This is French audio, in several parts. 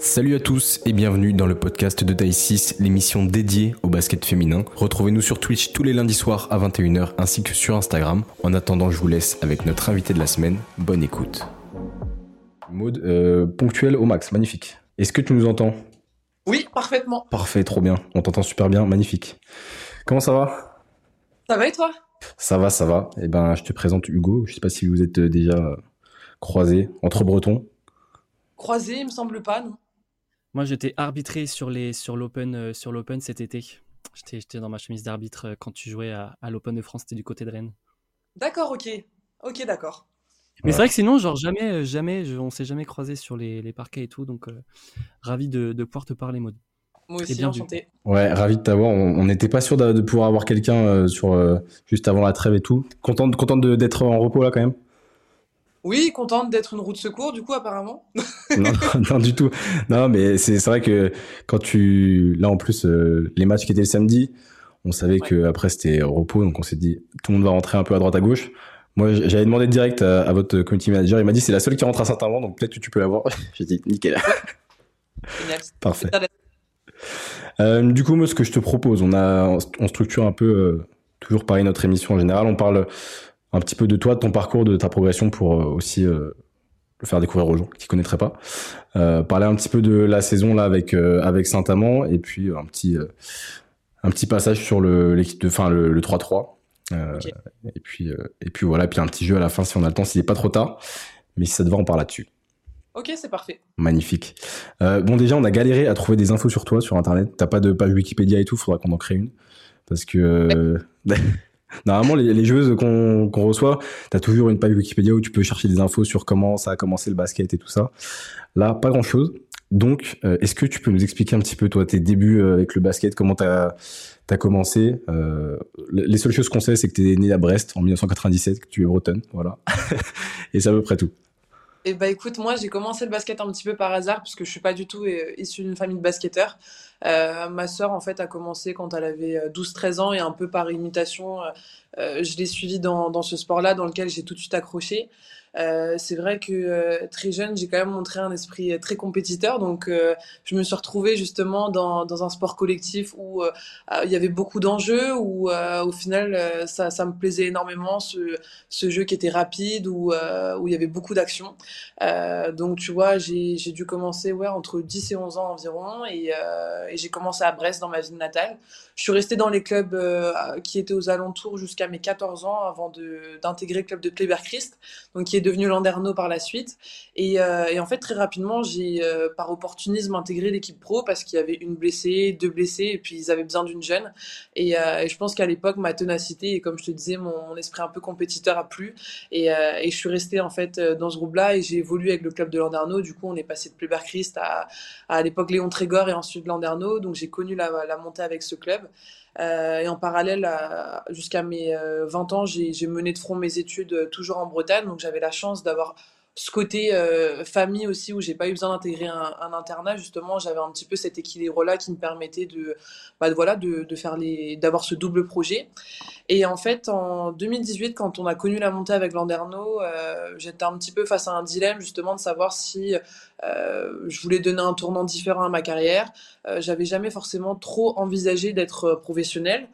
Salut à tous et bienvenue dans le podcast de Taille 6, l'émission dédiée au basket féminin. Retrouvez-nous sur Twitch tous les lundis soirs à 21h ainsi que sur Instagram. En attendant, je vous laisse avec notre invité de la semaine. Bonne écoute. Mode euh, ponctuel au max, magnifique. Est-ce que tu nous entends? Oui, parfaitement. Parfait, trop bien. On t'entend super bien, magnifique. Comment ça va? Ça va et toi? Ça va, ça va. Eh ben, je te présente Hugo. Je sais pas si vous êtes euh, déjà euh, croisés entre Bretons. Croisé, il me semble pas, non Moi, j'étais arbitré sur les sur l'Open euh, sur l'Open cet été. J'étais j'étais dans ma chemise d'arbitre euh, quand tu jouais à, à l'Open de France, c'était du côté de Rennes. D'accord, ok. Ok, d'accord. Mais Ouais. c'est vrai que sinon, genre jamais, euh, jamais, je- on s'est jamais croisé sur les, les parquets et tout, donc euh, ravi de, de pouvoir te parler, Maud. Moi aussi, bien enchanté. Ouais, ravi de t'avoir. On n'était pas sûr de, de pouvoir avoir quelqu'un euh, sur euh, juste avant la trêve et tout. Contente, contente d'être en repos là quand même. Oui, contente d'être une roue de secours, du coup, apparemment. non, non, non, du tout. Non, mais c'est vrai que quand tu là en plus euh, les matchs qui étaient le samedi, on savait Ouais. que après c'était repos, donc on s'est dit tout le monde va rentrer un peu à droite à gauche. Moi, j'avais demandé direct à, à votre community manager. Il m'a dit c'est la seule qui rentre à Saint-Amand, donc peut-être que tu peux l'avoir. J'ai dit nickel, Génial. parfait. Euh, du coup, moi, ce que je te propose, on a, on structure un peu euh, toujours pareil notre émission en général. On parle un petit peu de toi, de ton parcours, de ta progression pour euh, aussi euh, le faire découvrir aux gens qui connaîtraient pas. Euh, parler un petit peu de la saison là avec avec Saint-Amand et puis un petit un petit passage sur le l'équipe de fin le, le 3-3. Euh, Ok. Et puis et puis voilà, puis un petit jeu à la fin si on a le temps, s'il est pas trop tard. Mais si ça te va, on parle là-dessus. Ok, c'est parfait. Magnifique. Euh, bon, déjà, on a galéré à trouver des infos sur toi sur Internet. T'as pas de page Wikipédia et tout, faudra qu'on en crée une. Parce que normalement, les, les joueuses qu'on reçoit, t'as toujours une page Wikipédia où tu peux chercher des infos sur comment ça a commencé le basket et tout ça. Là, pas grand-chose. Donc, euh, est-ce que tu peux nous expliquer un petit peu, toi, tes débuts euh, avec le basket, comment t'as as commencé? Euh, Les seules choses qu'on sait, c'est que t'es né à Brest en 1997, que tu es bretonne, voilà. et c'est à peu près tout. Et bah écoute, moi j'ai commencé le basket un petit peu par hasard parce que je suis pas du tout euh, issue d'une famille de basketteurs. Euh, ma sœur en fait a commencé quand elle avait euh, 12-13 ans et un peu par imitation, euh, euh, je l'ai suivie dans, ce sport-là dans lequel j'ai tout de suite accroché. Euh, c'est vrai que euh, très jeune, j'ai quand même montré un esprit euh, très compétiteur, donc euh, je me suis retrouvée justement dans, un sport collectif où euh, euh, il y avait beaucoup d'enjeux, où euh, au final euh, ça, me plaisait énormément, ce, jeu qui était rapide, où, euh, où il y avait beaucoup d'action. Euh, donc tu vois, j'ai dû commencer ouais, entre 10 et 11 ans environ euh, et j'ai commencé à Brest dans ma ville natale. Je suis restée dans les clubs euh, qui étaient aux alentours jusqu'à mes 14 ans avant d'intégrer le club de Kléber-Christ, donc qui est devenu Landerneau par la suite. Et, euh, et en fait, très rapidement, j'ai euh, par opportunisme intégré l'équipe pro parce qu'il y avait une blessée, deux blessés et puis ils avaient besoin d'une jeune. Et, euh, et je pense qu'à l'époque, ma ténacité et comme je te disais, mon, esprit un peu compétiteur a plu. Et, euh, et je suis restée en fait dans ce groupe-là et j'ai évolué avec le club de Landerneau. Du coup, on est passé de Kléber-Christ à, à l'époque Léon Trégor et ensuite Landerneau. Donc j'ai connu la, la montée avec ce club. Euh, et en parallèle, à- jusqu'à mes euh, 20 ans, j'ai mené de front mes études euh, toujours en Bretagne. Donc j'avais la chance d'avoir ce côté euh, famille aussi où j'ai pas eu besoin d'intégrer un, internat. Justement, j'avais un petit peu cet équilibre-là qui me permettait de, bah, voilà, de, faire les, d'avoir ce double projet. Et en fait, en 2018, quand on a connu la montée avec Landerneau, euh, j'étais un petit peu face à un dilemme justement de savoir si euh, je voulais donner un tournant différent à ma carrière. J'avais jamais forcément trop envisagé d'être professionnel. Euh,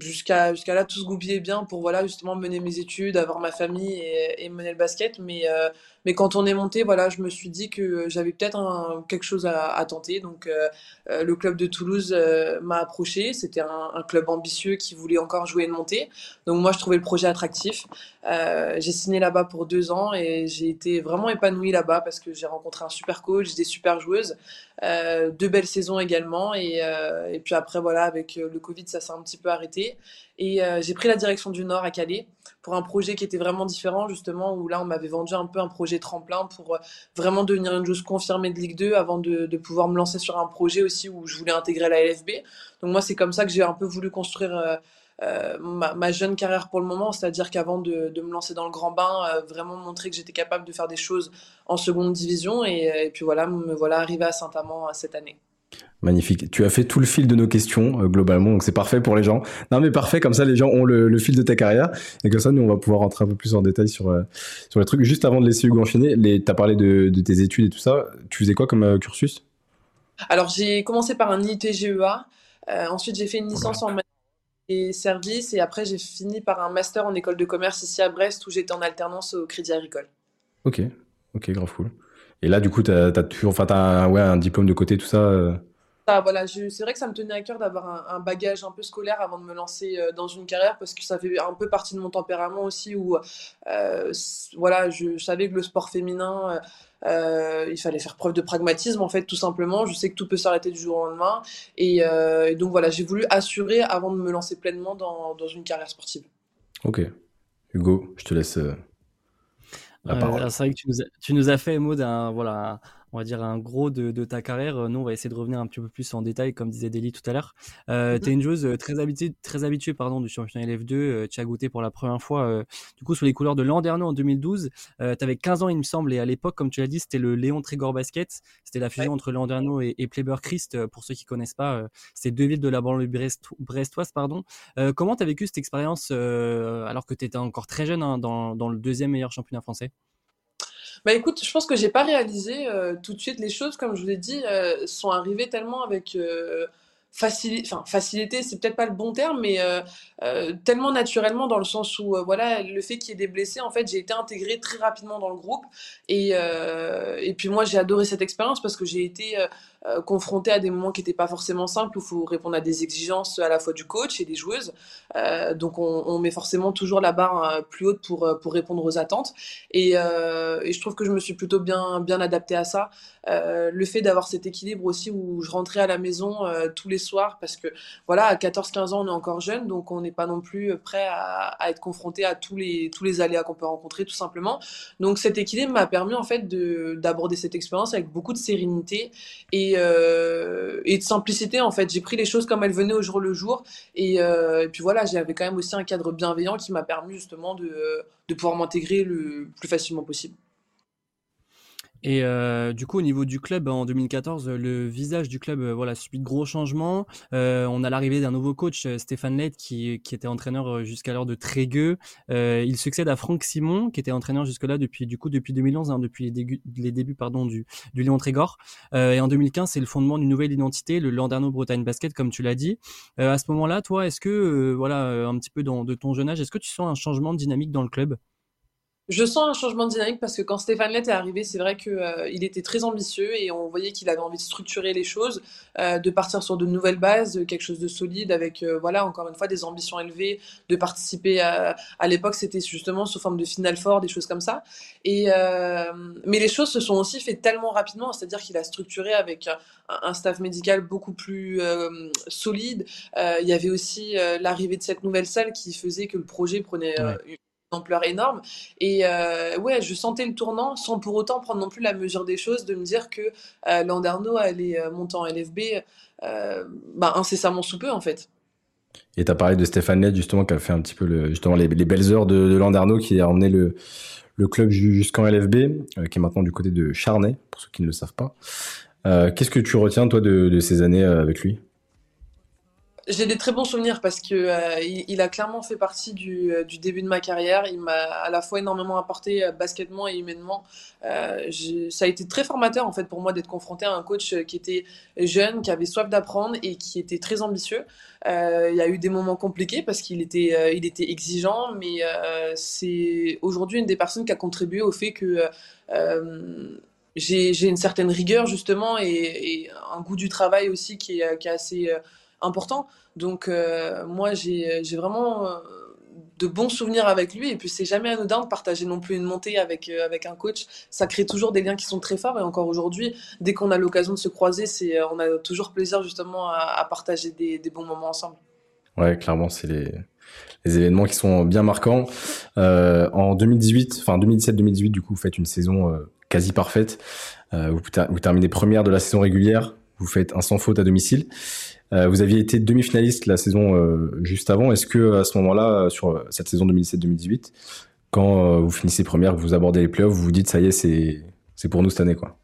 jusqu'à jusqu'à là tout se goupillait bien pour voilà justement mener mes études avoir ma famille et, et mener le basket. Mais euh, mais quand on est monté voilà je me suis dit que j'avais peut-être quelque chose à, à tenter. Donc euh, euh, le club de Toulouse euh, m'a approché. C'était un, un club ambitieux qui voulait encore jouer une montée donc moi je trouvais le projet attractif. Euh, j'ai signé là-bas pour deux ans et j'ai été vraiment épanouie là-bas parce que j'ai rencontré un super coach des super joueuses euh, deux belles saisons également. Et, euh, et puis après voilà avec le Covid ça s'est un petit peu arrêté et euh, j'ai pris la direction du Nord à Calais pour un projet qui était vraiment différent justement où là on m'avait vendu un peu un projet tremplin pour euh, vraiment devenir une joueuse confirmée de Ligue 2 avant de, pouvoir me lancer sur un projet aussi où je voulais intégrer la LFB donc moi c'est comme ça que j'ai un peu voulu construire euh, ma, jeune carrière pour le moment, c'est-à-dire qu'avant de, me lancer dans le grand bain, vraiment montrer que j'étais capable de faire des choses en seconde division et, puis voilà, me voilà arrivé à Saint-Amand cette année. Magnifique. Tu as fait tout le fil de nos questions euh, globalement, donc c'est parfait pour les gens. Non mais parfait, comme ça les gens ont le, fil de ta carrière et comme ça nous on va pouvoir rentrer un peu plus en détail sur euh, sur les trucs. Juste avant de laisser Hugo enchaîner, les, as parlé de, tes études et tout ça. Tu faisais quoi comme euh, cursus? Alors j'ai commencé par un ITGEA, ensuite j'ai fait une licence en et services et après j'ai fini par un master en école de commerce ici à Brest où j'étais en alternance au Crédit Agricole. Ok, ok, grave cool. Et là du coup t'as as toujours, enfin ouais un diplôme de côté tout ça. Ah, voilà, c'est vrai que ça me tenait à cœur d'avoir un, bagage un peu scolaire avant de me lancer euh, dans une carrière parce que ça fait un peu partie de mon tempérament aussi où euh, voilà, je, savais que le sport féminin, euh, il fallait faire preuve de pragmatisme en fait, tout simplement. Je sais que tout peut s'arrêter du jour au lendemain et, donc voilà, j'ai voulu assurer avant de me lancer pleinement dans, dans une carrière sportive. Ok. Hugo, je te laisse la parole. c'est vrai que tu nous, as, tu nous as fait mot d'un voilà, on va dire, un gros de, ta carrière. Euh, nous, on va essayer de revenir un petit peu plus en détail, comme disait Deli tout à l'heure. Euh, tu es une joueuse euh, très habituée, très habituée pardon, du championnat LF2. tu as goûté pour la première fois, du coup, sous les couleurs de Landerneau en 2012. tu avais 15 ans, il me semble, et à l'époque, comme tu l'as dit, c'était le Léon Trégor Basket. C'était la fusion entre Landerneau et, et Christ. Pour ceux qui connaissent pas, c'est deux villes de la banlieue brestoise. Pardon. comment tu as vécu cette expérience alors que tu étais encore très jeune hein, dans, dans le deuxième meilleur championnat français? Bah écoute, je pense que j'ai pas réalisé euh, tout de suite les choses, comme je vous l'ai dit, euh, sont arrivées tellement avec euh, facilité, enfin facilité, c'est peut-être pas le bon terme, mais tellement naturellement dans le sens où voilà, le fait qu'il y ait des blessés, en fait, j'ai été intégrée très rapidement dans le groupe. Et et puis moi j'ai adoré cette expérience parce que j'ai été euh, confronté à des moments qui n'étaient pas forcément simples, où il faut répondre à des exigences à la fois du coach et des joueuses. Euh, donc on, met forcément toujours la barre euh, plus haute pour, euh, pour répondre aux attentes. Et, euh, je trouve que je me suis plutôt bien, bien adapté à ça. Euh, le fait d'avoir cet équilibre aussi où je rentrais à la maison tous les soirs, parce que voilà, à 14-15 ans, on est encore jeune, donc on n'est pas non plus prêt à, à, être confronté à tous les, tous les aléas qu'on peut rencontrer, tout simplement. Donc cet équilibre m'a permis en fait d'aborder cette expérience avec beaucoup de sérénité et euh, et, de simplicité en fait. J'ai pris les choses comme elles venaient au jour le jour et, euh, et puis voilà, j'avais quand même aussi un cadre bienveillant qui m'a permis justement de, de pouvoir m'intégrer le plus facilement possible. Et euh, du coup, au niveau du club, en 2014, le visage du club euh, voilà, subit de gros changements. Euh, on a l'arrivée d'un nouveau coach, Stéphane Lett, qui, qui était entraîneur jusqu'alors de Trégueux. il succède à Franck Simon, qui était entraîneur jusque-là depuis, du coup, depuis 2011, hein, depuis les, débuts, les débuts pardon, du, du Léon Trégor. et en 2015, c'est le fondement d'une nouvelle identité, le Landerneau Bretagne Basket, comme tu l'as dit. à ce moment-là, toi, est-ce que, voilà, un petit peu dans, de ton jeune âge, est-ce que tu sens un changement de dynamique dans le club? Je sens un changement de dynamique parce que quand Stéphane Lett est arrivé, c'est vrai qu'il euh, était très ambitieux et on voyait qu'il avait envie de structurer les choses, euh, de partir sur de nouvelles bases, quelque chose de solide avec, euh, voilà, encore une fois, des ambitions élevées, de participer à, à l'époque, c'était justement sous forme de Final Four, des choses comme ça. Et, mais les choses se sont aussi faites tellement rapidement, c'est-à-dire qu'il a structuré avec un, staff médical beaucoup plus solide. il y avait aussi l'arrivée de cette nouvelle salle qui faisait que le projet prenait ampleur énorme. Et euh, ouais, je sentais le tournant sans pour autant prendre non plus la mesure des choses, de me dire que euh, Landerneau allait euh, monter en LFB euh, bah, incessamment sous peu en fait. Et tu as parlé de Stéphane Led justement qui a fait un petit peu le, justement les, belles heures de, de Landerneau qui a emmené le, le club jusqu'en LFB, qui est maintenant du côté de Charnay, pour ceux qui ne le savent pas. Qu'est-ce que tu retiens toi de ces années avec lui? J'ai des très bons souvenirs parce que euh, il, a clairement fait partie du, euh, du, début de ma carrière. Il m'a à la fois énormément apporté euh, basketement et humainement. Ça a été très formateur en fait pour moi d'être confronté à un coach qui était jeune, qui avait soif d'apprendre et qui était très ambitieux. Il y a eu des moments compliqués parce qu'il était, il était exigeant, mais c'est aujourd'hui une des personnes qui a contribué au fait que j'ai une certaine rigueur justement et, et, un goût du travail aussi qui est, qui est assez important. Donc euh, moi, j'ai vraiment euh, de bons souvenirs avec lui. Et puis, c'est jamais anodin de partager non plus une montée avec, euh, avec un coach. Ça crée toujours des liens qui sont très forts. Et encore aujourd'hui, dès qu'on a l'occasion de se croiser, c'est, on a toujours plaisir justement à, partager des, bons moments ensemble. Ouais, clairement, c'est les, événements qui sont bien marquants. En 2018, enfin 2017-2018, du coup, vous faites une saison quasi parfaite. vous terminez première de la saison régulière. Vous faites un sans faute à domicile. Euh, vous aviez été demi-finaliste la saison euh, juste avant. Est-ce que à ce moment-là, sur cette saison 2017-2018, quand euh, vous finissez première, vous abordez les playoffs, vous vous dites ça y est, c'est c'est pour nous cette année quoi?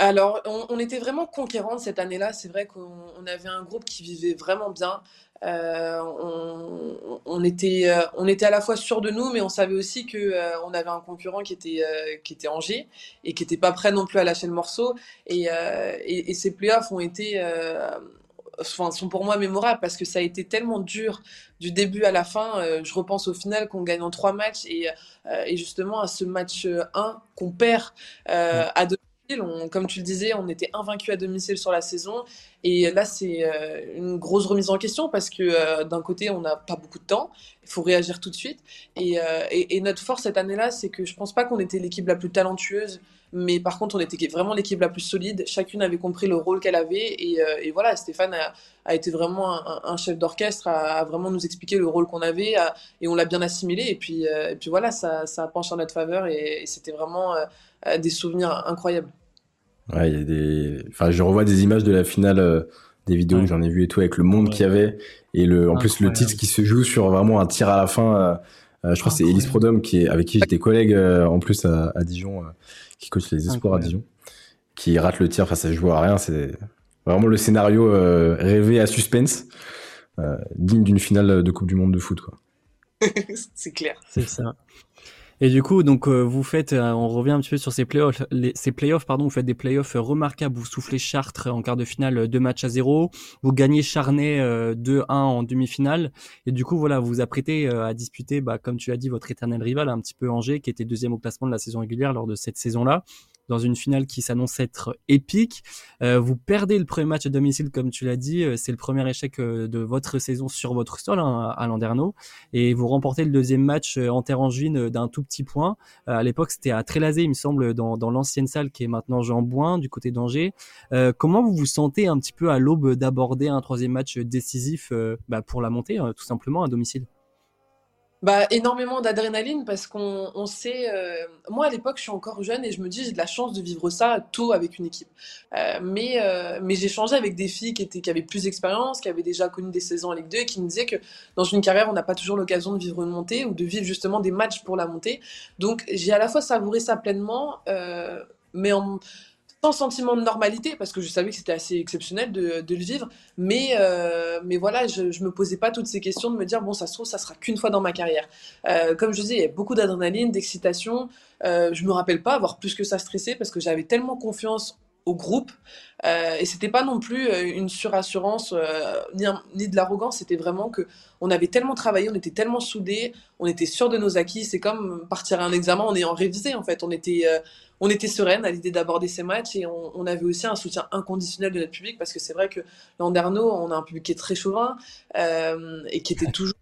Alors, on, était vraiment conquérants cette année-là. C'est vrai qu'on avait un groupe qui vivait vraiment bien. Euh, on, était, euh, on était à la fois sûr de nous, mais on savait aussi que euh, on avait un concurrent qui était, qui était Angers et qui n'était pas prêt non plus à lâcher le morceau. Et, et, ces playoffs ont été, enfin, sont pour moi mémorables parce que ça a été tellement dur du début à la fin. je repense au final qu'on gagne en trois matchs et, et justement à ce match 1 qu'on perd à deux comme tu le disais, on était invaincu à domicile sur la saison. Et là, c'est euh, une grosse remise en question parce que euh, d'un côté, on n'a pas beaucoup de temps. Il faut réagir tout de suite. Et, euh, et, notre force cette année-là, c'est que je pense pas qu'on était l'équipe la plus talentueuse. Mais par contre, on était vraiment l'équipe la plus solide. Chacune avait compris le rôle qu'elle avait. Et, et, voilà, Stéphane a, a été vraiment un, chef d'orchestre, à, vraiment nous expliquer le rôle qu'on avait. et on l'a bien assimilé. Et puis, et puis voilà, ça, ça penché en notre faveur. Et, c'était vraiment des souvenirs incroyables. Ouais, il y a des. Enfin, je revois des images de la finale, euh, des vidéos que j'en ai vu et tout, avec le monde qu'il y avait. Et le, en plus, le titre qui se joue sur vraiment un tir à la fin. Euh, euh je crois que c'est Elise Prodome qui est, avec qui j'étais collègue euh, en plus à, à Dijon, qui coach les espoirs à Dijon, qui rate le tir. Enfin, ça joue à rien. C'est vraiment le scénario rêvé à suspense, digne d'une finale de Coupe du Monde de foot, quoi. c'est clair. C'est ça. Et du coup, donc euh, vous faites, euh, on revient un petit peu sur ces playoffs, ces playoffs, pardon, vous faites des playoffs remarquables. Vous soufflez Chartres en quart de finale, deux matchs à zéro. Vous gagnez Charnay 2-1 euh, en demi-finale. Et du coup, voilà, vous vous apprêtez à disputer, bah, comme tu as dit, votre éternel rival, un petit peu Angers, qui était deuxième au classement de la saison régulière lors de cette saison-là dans une finale qui s'annonce être épique. Euh, vous perdez le premier match à domicile, comme tu l'as dit. Euh, c'est le premier échec euh, de votre saison sur votre sol hein, à Landerneau. Et vous remportez le deuxième match en terre angevine d'un tout petit point. à l'époque, c'était à Trélazé, il me semble, dans, dans l'ancienne salle qui est maintenant Jean Bouin, du côté d'Angers. comment vous vous sentez un petit peu à l'aube d'aborder un troisième match décisif bah, pour la montée, tout simplement, à domicile? Bah, énormément d'adrénaline parce qu'on on sait. Euh, moi, à l'époque, je suis encore jeune et je me dis, j'ai de la chance de vivre ça tôt avec une équipe. Euh, mais euh, mais j'ai changé avec des filles qui, étaient, qui avaient plus d'expérience, qui avaient déjà connu des saisons en Ligue 2 et qui me disaient que dans une carrière, on n'a pas toujours l'occasion de vivre une montée ou de vivre justement des matchs pour la montée. Donc, j'ai à la fois savouré ça pleinement, mais en sans sentiment de normalité, parce que je savais que c'était assez exceptionnel de, le vivre. Mais, euh, mais voilà, je, je me posais pas toutes ces questions de me dire, bon, ça se trouve, ça sera qu'une fois dans ma carrière. Euh, comme je disais, il y a beaucoup d'adrénaline, d'excitation. Euh, je me rappelle pas avoir plus que ça stressé parce que j'avais tellement confiance au groupe. Euh, et c'était pas non plus euh, une surassurance euh, ni, ni, de l'arrogance, c'était vraiment que on avait tellement travaillé, on était tellement soudés, on était sûr de nos acquis. C'est comme partir à un examen en ayant révisé en fait. On était, euh, on était sereine à l'idée d'aborder ces matchs et on, avait aussi un soutien inconditionnel de notre public parce que c'est vrai que Landerneau, on a un public qui est très chauvin euh, et qui était toujours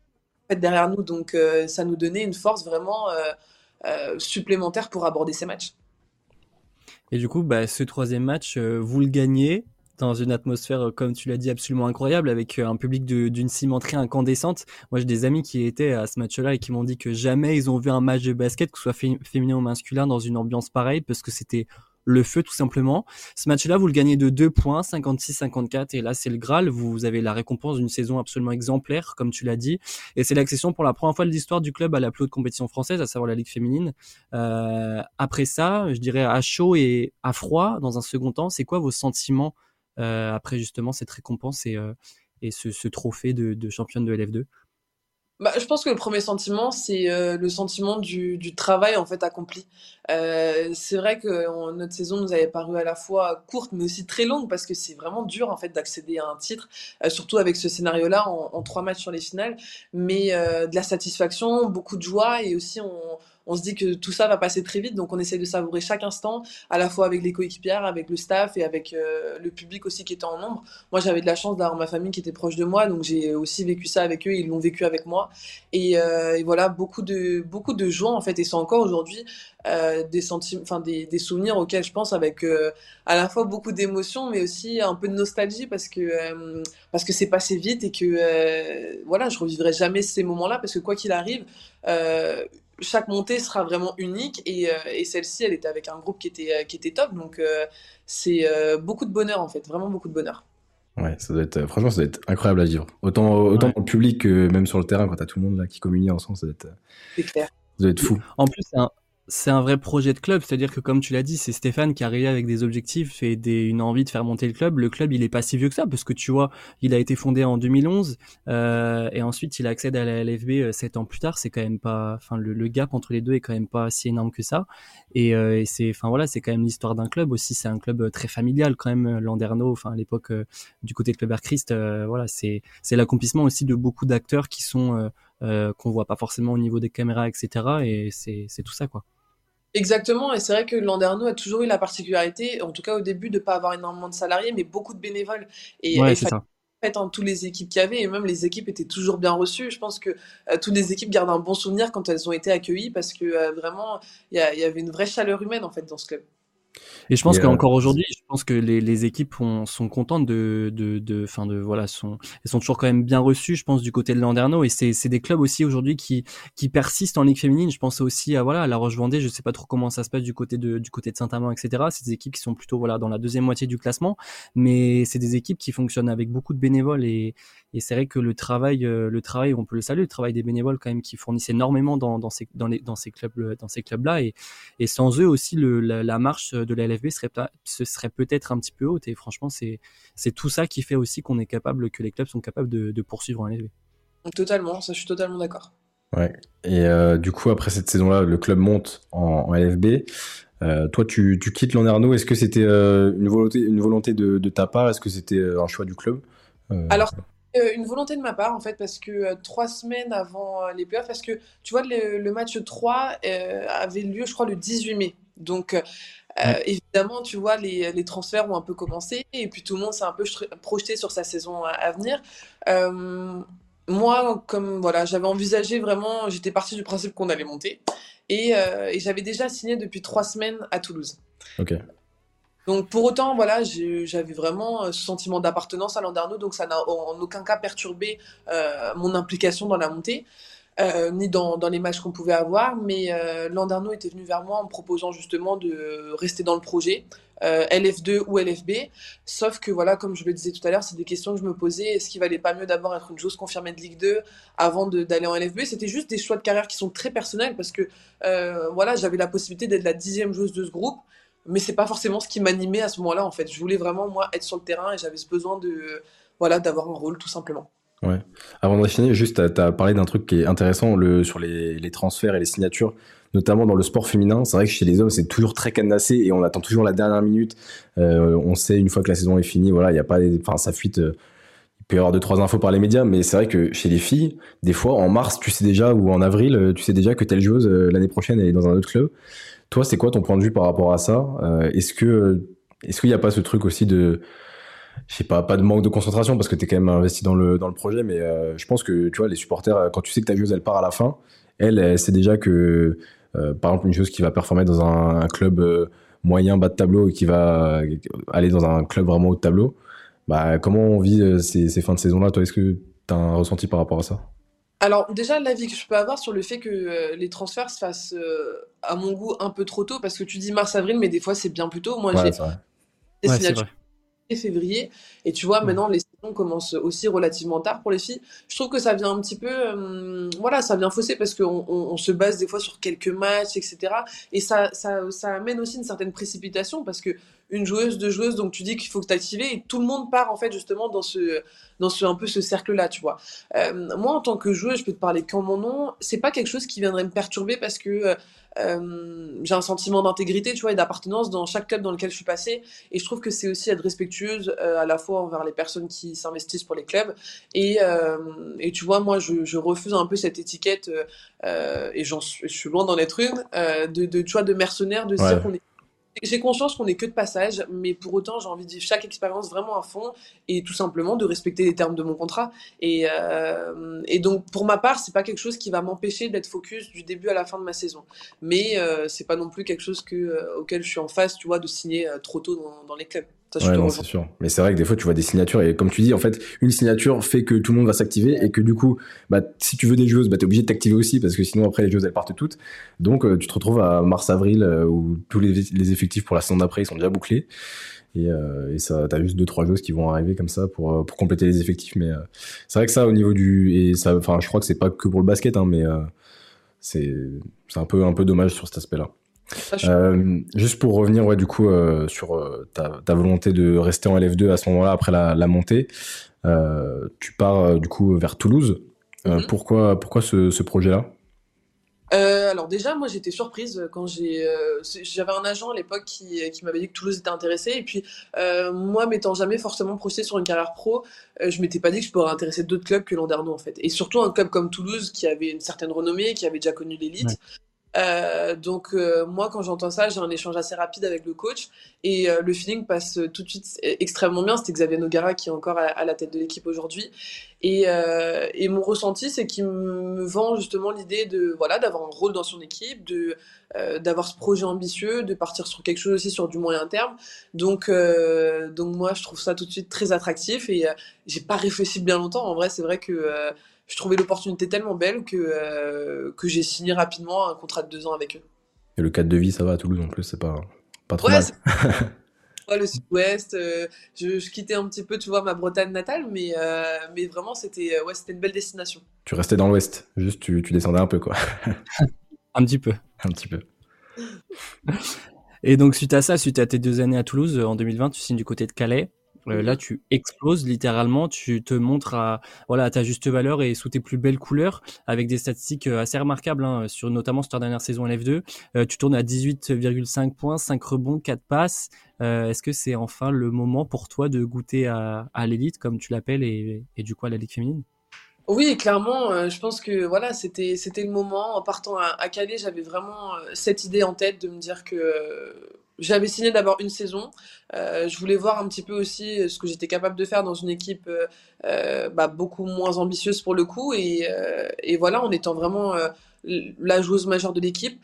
derrière nous. Donc ça nous donnait une force vraiment supplémentaire pour aborder ces matchs. Et du coup, bah, ce troisième match, euh, vous le gagnez dans une atmosphère, euh, comme tu l'as dit, absolument incroyable, avec euh, un public d'une cimenterie incandescente. Moi, j'ai des amis qui étaient à ce match-là et qui m'ont dit que jamais ils ont vu un match de basket, que ce soit féminin ou masculin, dans une ambiance pareille, parce que c'était le feu tout simplement. Ce match-là, vous le gagnez de 2 points, 56-54, et là c'est le Graal, vous avez la récompense d'une saison absolument exemplaire, comme tu l'as dit, et c'est l'accession pour la première fois de l'histoire du club à la plus haute compétition française, à savoir la Ligue féminine. Euh, après ça, je dirais à chaud et à froid, dans un second temps, c'est quoi vos sentiments euh, après justement cette récompense et, euh, et ce, ce, trophée de, de championne de LF2 bah, je pense que le premier sentiment, c'est euh, le sentiment du, du, travail en fait accompli. Euh, c'est vrai que notre saison nous avait paru à la fois courte, mais aussi très longue parce que c'est vraiment dur en fait d'accéder à un titre, euh, surtout avec ce scénario-là en, en, trois matchs sur les finales. Mais euh, de la satisfaction, beaucoup de joie et aussi on, on se dit que tout ça va passer très vite, donc on essaie de savourer chaque instant, à la fois avec les coéquipières, avec le staff et avec euh, le public aussi qui était en nombre. Moi, j'avais de la chance d'avoir ma famille qui était proche de moi, donc j'ai aussi vécu ça avec eux, ils l'ont vécu avec moi. Et, euh, voilà, beaucoup de, beaucoup de joie en fait, et c'est encore aujourd'hui euh, des, enfin, des, des, souvenirs auxquels je pense avec euh, à la fois beaucoup d'émotions, mais aussi un peu de nostalgie parce que parce que c'est passé vite et que voilà, je revivrai jamais ces moments-là parce que quoi qu'il arrive, chaque montée sera vraiment unique et, euh, et celle-ci, elle était avec un groupe qui était, euh, qui était top. Donc, euh, c'est beaucoup de bonheur en fait, vraiment beaucoup de bonheur. Ouais, ça doit être, franchement, ça doit être incroyable à vivre. Autant, autant dans le public que même sur le terrain, quand t'as tout le monde là qui communie ensemble, ça doit être, clair. ça doit être fou. En plus, c'est un, c'est un vrai projet de club, c'est-à-dire que comme tu l'as dit, c'est Stéphane qui est arrivé avec des objectifs et des, une envie de faire monter le club. Le club, il est pas si vieux que ça parce que tu vois, il a été fondé en 2011 euh, et ensuite il accède à la LFB euh, sept ans plus tard. C'est quand même pas, enfin le, le, gap entre les deux est quand même pas si énorme que ça. Et, euh, et c'est, enfin voilà, c'est quand même l'histoire d'un club aussi. C'est un club très familial quand même. Landerneau, enfin à l'époque du côté de Club Christ, voilà, c'est c'est l'accomplissement aussi de beaucoup d'acteurs qui sont qu'on voit pas forcément au niveau des caméras, etc. Et c'est tout ça quoi. Exactement, et c'est vrai que Landerneau a toujours eu la particularité, en tout cas au début, de ne pas avoir énormément de salariés, mais beaucoup de bénévoles. Et, ouais, c'est ça. En fait, en toutes les équipes qu'il y avait, et même les équipes étaient toujours bien reçues. Je pense que euh, toutes les équipes gardent un bon souvenir quand elles ont été accueillies, parce que euh, vraiment, il y, y, avait une vraie chaleur humaine en fait dans ce club. Et je pense qu'encore euh, aujourd'hui, je pense que les, les équipes sont contentes de, de, de, fin de, voilà, sont, elles sont toujours quand même bien reçues, je pense, du côté de Landerneau. Et c'est, des clubs aussi aujourd'hui qui, qui persistent en Ligue féminine. Je pense aussi à, voilà, à La Roche-Vendée. Je sais pas trop comment ça se passe du côté de, du côté de Saint-Amand, etc. C'est des équipes qui sont plutôt, voilà, dans la deuxième moitié du classement. Mais c'est des équipes qui fonctionnent avec beaucoup de bénévoles et, et c'est vrai que le travail, euh, le travail, on peut le saluer, le travail des bénévoles quand même qui fournissent énormément dans, dans ces, dans les, dans ces clubs, dans ces clubs-là. Et, et sans eux aussi, le, la, la marche de la LFB serait ce serait peut-être un petit peu haute. Et franchement, c'est c'est tout ça qui fait aussi qu'on est capable, que les clubs sont capables de, de poursuivre en LFB. Totalement, ça je suis totalement d'accord. Ouais. Et euh, du coup, après cette saison-là, le club monte en, LFB. Euh, toi, tu, tu quittes Landerneau. Est-ce que c'était euh, une volonté, une volonté de, de ta part? Est-ce que c'était un choix du club? Alors, une volonté de ma part, en fait, parce que trois semaines avant les playoffs, parce que tu vois, le, le match 3 avait lieu, je crois, le 18 mai. Donc, euh, évidemment, tu vois, les, les, transferts ont un peu commencé et puis tout le monde s'est un peu projeté sur sa saison à, venir. Euh, moi, comme voilà, j'avais envisagé vraiment, j'étais partie du principe qu'on allait monter et, euh, et j'avais déjà signé depuis trois semaines à Toulouse. Ok. Donc pour autant, voilà, j'avais vraiment ce sentiment d'appartenance à Landerneau, donc ça n'a en aucun cas perturbé mon implication dans la montée. Euh, ni dans, dans, les matchs qu'on pouvait avoir. Mais euh, Landerneau était venu vers moi en me proposant justement de rester dans le projet, euh, LF2 ou LFB. Sauf que voilà, comme je le disais tout à l'heure, c'est des questions que je me posais. Est-ce qu'il valait pas mieux d'abord être une joueuse confirmée de Ligue 2 avant d'aller en LFB C'était juste des choix de carrière qui sont très personnels parce que euh, voilà, j'avais la possibilité d'être la dixième joueuse de ce groupe. Mais c'est pas forcément ce qui m'animait à ce moment-là en fait. Je voulais vraiment moi être sur le terrain et j'avais ce besoin de voilà d'avoir un rôle tout simplement. Avant de finir, juste, tu as, parlé d'un truc qui est intéressant sur les, transferts et les signatures, notamment dans le sport féminin. C'est vrai que chez les hommes, c'est toujours très cadenassé et on attend toujours la dernière minute. Euh, on sait une fois que la saison est finie, voilà, il y a pas, ça fuite. Euh, il peut y avoir deux trois infos par les médias, mais c'est vrai que chez les filles, des fois en mars, tu sais déjà ou en avril, euh, tu sais déjà que telle joueuse l'année prochaine elle est dans un autre club. Toi, c'est quoi ton point de vue par rapport à ça? Est-ce que est-ce qu'il n'y a pas ce truc aussi de je sais pas, pas de manque de concentration parce que tu es quand même investi dans le, dans le projet, mais euh, je pense que tu vois, les supporters, quand tu sais que ta joueuse elle part à la fin, elle, elle sait déjà que, euh, par exemple, une chose qui va performer dans un, club euh, moyen bas de tableau et qui va aller dans un club vraiment haut de tableau, bah, comment on vit ces, ces fins de saison-là Toi, est-ce que tu as un ressenti par rapport à ça? Alors déjà l'avis que je peux avoir sur le fait que les transferts se fassent à mon goût un peu trop tôt parce que tu dis mars avril mais des fois c'est bien plus tôt. Moi j'ai ouais, février. Et tu vois, maintenant, les saisons commencent aussi relativement tard pour les filles. Je trouve que ça vient un petit peu, euh, voilà, ça vient fausser parce qu'on on, se base des fois sur quelques matchs, etc. Et ça, ça, ça amène aussi une certaine précipitation parce que une joueuse, deux joueuses, donc tu dis qu'il faut que tu et tout le monde part en fait justement dans ce, dans ce, un peu ce cercle-là, tu vois. Euh, moi, en tant que joueuse, je peux te parler qu'en mon nom, c'est pas quelque chose qui viendrait me perturber parce que euh, euh, j'ai un sentiment d'intégrité, tu vois, et d'appartenance dans chaque club dans lequel je suis passée. Et je trouve que c'est aussi être respectueuse euh, à la fois envers les personnes qui s'investissent pour les clubs. Et, euh, et tu vois, moi, je, je, refuse un peu cette étiquette, euh, et j'en suis, je suis loin d'en être une, de, de, tu vois, de mercenaire, de dire qu'on est j'ai conscience qu'on n'est que de passage, mais pour autant, j'ai envie de vivre chaque expérience vraiment à fond et tout simplement de respecter les termes de mon contrat. Et, euh, et donc, pour ma part, c'est pas quelque chose qui va m'empêcher d'être focus du début à la fin de ma saison. Mais euh, c'est pas non plus quelque chose euh, auquel je suis en face, tu vois, de signer euh, trop tôt dans les clubs ouais, non, c'est sûr. Mais c'est vrai que des fois, tu vois des signatures et comme tu dis, en fait, une signature fait que tout le monde va s'activer et que du coup, bah, si tu veux des joueuses, bah, t'es obligé de t'activer aussi parce que sinon, après, les joueuses, elles partent toutes. Donc, euh, tu te retrouves à mars-avril euh, où tous les, les, effectifs pour la saison d'après, ils sont déjà bouclés. Et, euh, et ça, t'as juste deux, trois joueuses qui vont arriver comme ça pour, pour compléter les effectifs. Mais c'est vrai que ça, au niveau du, et ça, enfin, je crois que c'est pas que pour le basket, hein, mais c'est un peu, un peu dommage sur cet aspect-là. Euh, juste pour revenir ouais, du coup euh, sur euh, ta, ta, volonté de rester en LF2 à ce moment-là après la, la montée, tu pars du coup vers Toulouse. Mhm. Pourquoi, pourquoi ce, ce projet-là? Alors déjà, moi j'étais surprise quand j'ai, j'avais un agent à l'époque qui, qui m'avait dit que Toulouse était intéressé. Et puis moi, m'étant jamais forcément projeté sur une carrière pro, je m'étais pas dit que je pourrais intéresser d'autres clubs que Landerneau en fait. Et surtout un club comme Toulouse qui avait une certaine renommée, qui avait déjà connu l'élite. Euh, donc euh, moi quand j'entends ça j'ai un échange assez rapide avec le coach et euh, le feeling passe tout de suite extrêmement bien. C'était Xavier Nogara qui est encore à, la tête de l'équipe aujourd'hui. Et, et, mon ressenti c'est qu'il me vend justement l'idée de voilà d'avoir un rôle dans son équipe de d'avoir ce projet ambitieux de partir sur quelque chose aussi sur du moyen terme. Donc donc moi je trouve ça tout de suite très attractif et j'ai pas réfléchi bien longtemps. En vrai c'est vrai que je trouvais l'opportunité tellement belle que, euh, que j'ai signé rapidement un contrat de deux ans avec eux. Et le cadre de vie, ça va à Toulouse en plus, c'est pas, pas trop mal. ouais, le sud-ouest, euh, je, je, quittais un petit peu, tu vois, ma Bretagne natale, mais, euh, mais vraiment, c'était ouais, une belle destination. Tu restais dans l'ouest, juste tu, tu descendais un peu, quoi. un petit peu. Un petit peu. Et donc, suite à ça, suite à tes deux années à Toulouse, en 2020, tu signes du côté de Calais. Euh, là, tu exploses littéralement, tu te montres à, voilà, à ta juste valeur et sous tes plus belles couleurs, avec des statistiques euh, assez remarquables, hein, sur notamment sur ta dernière saison en F2. Euh, tu tournes à 18,5 points, 5 rebonds, 4 passes. Est-ce que c'est enfin le moment pour toi de goûter à, à l'élite, comme tu l'appelles, et, et, du coup à la Ligue féminine? Oui, clairement, je pense que voilà, c'était c'était le moment. En partant à, à Calais, j'avais vraiment cette idée en tête de me dire que j'avais signé d'abord une saison. Euh, je voulais voir un petit peu aussi ce que j'étais capable de faire dans une équipe euh, euh bah, beaucoup moins ambitieuse pour le coup. Et, euh, et voilà, en étant vraiment euh, la joueuse majeure de l'équipe.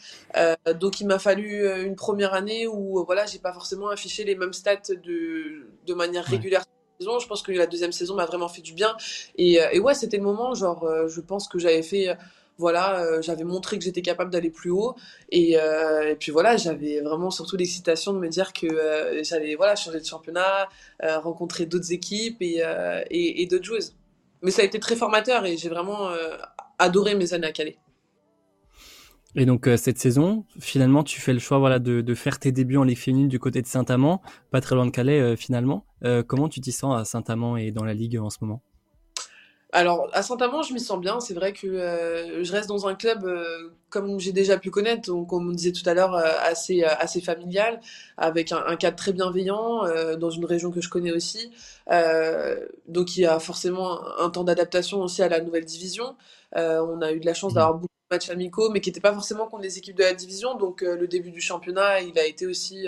donc il m'a fallu une première année où voilà, j'ai pas forcément affiché les mêmes stats de, de manière régulière. Je pense que la deuxième saison m'a vraiment fait du bien. Et, et ouais, c'était le moment. Genre, je pense que j'avais fait voilà, euh, j'avais montré que j'étais capable d'aller plus haut. Et, euh, puis voilà, j'avais vraiment surtout l'excitation de me dire que euh, j'allais voilà, changer de championnat, rencontrer d'autres équipes et, et, d'autres joueuses. Mais ça a été très formateur et j'ai vraiment adoré mes années à Calais. Et donc cette saison, finalement, tu fais le choix voilà de, de faire tes débuts en Ligue féminine du côté de Saint-Amand, pas très loin de Calais finalement. comment tu t'y sens à Saint-Amand et dans la Ligue en ce moment? Alors, à Saint-Amand, je m'y sens bien. C'est vrai que euh, je reste dans un club, euh, comme j'ai déjà pu connaître, donc, comme on disait tout à l'heure, euh, assez, assez familial, avec un, cadre très bienveillant, dans une région que je connais aussi. donc, il y a forcément un, temps d'adaptation aussi à la nouvelle division. on a eu de la chance mmh. d'avoir beaucoup de matchs amicaux, mais qui n'étaient pas forcément contre les équipes de la division. Donc, le début du championnat, il a été aussi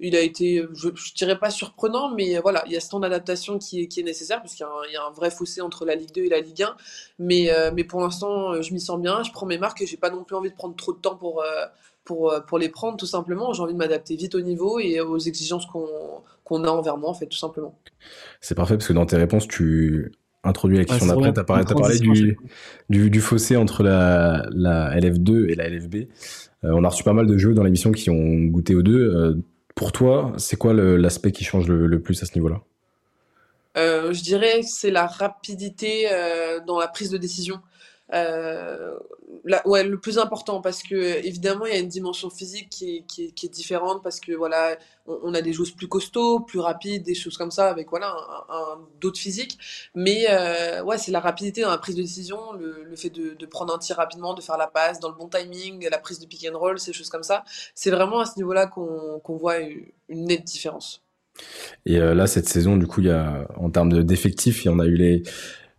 il a été, je, je, dirais pas surprenant, mais voilà, il y a ce temps d'adaptation qui est, qui est nécessaire, parce qu'il y, y, a un vrai fossé entre la Ligue 2 et la Ligue 1. Mais, euh, mais pour l'instant, euh, je m'y sens bien, je prends mes marques et j'ai pas non plus envie de prendre trop de temps pour, euh, pour, pour les prendre, tout simplement. J'ai envie de m'adapter vite au niveau et aux exigences qu'on qu'on a envers moi, en fait, tout simplement. C'est parfait, parce que dans tes réponses, tu introduis la question d'après, tu as parlé, as parlé du, du, du, fossé entre la, la LF2 et la LFB. on a reçu pas mal de jeux dans l'émission qui ont goûté aux deux pour toi, c'est quoi l'aspect qui change le, plus à ce niveau-là? Euh, Je dirais c'est la rapidité euh, dans la prise de décision. Euh, ouais, le plus important parce que évidemment il y a une dimension physique qui est, qui est, différente parce que voilà on, a des joueurs plus costauds, plus rapides, des choses comme ça avec voilà un, un, d'autres physiques. Mais euh, ouais, c'est la rapidité dans la prise de décision, le, fait de, prendre un tir rapidement, de faire la passe dans le bon timing, la prise de pick and roll, ces choses comme ça. C'est vraiment à ce niveau-là qu'on, qu'on voit une nette différence. Et euh, là, cette saison, du coup, il y a, en termes d'effectifs, il y en a eu les,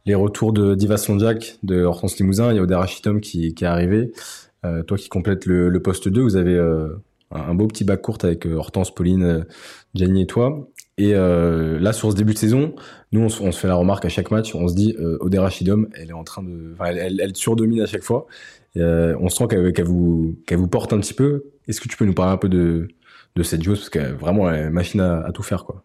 les retours de Diva Sonjak, de Hortense Limousin, il y a Chitom qui, est arrivé. Euh, toi qui complète le, poste 2, vous avez euh, un beau petit bac court avec euh, Hortense, Pauline, euh, Gianni et toi. Et euh, là, sur ce début de saison, nous, on, se fait la remarque à chaque match, on se dit, euh, Odera Chidom, elle est en train de, elle, elle, surdomine à chaque fois. on sent qu'elle qu vous, qu'elle vous porte un petit peu. Est-ce que tu peux nous parler un peu de, cette joueuse? Parce qu'elle vraiment machine à, à tout faire, quoi.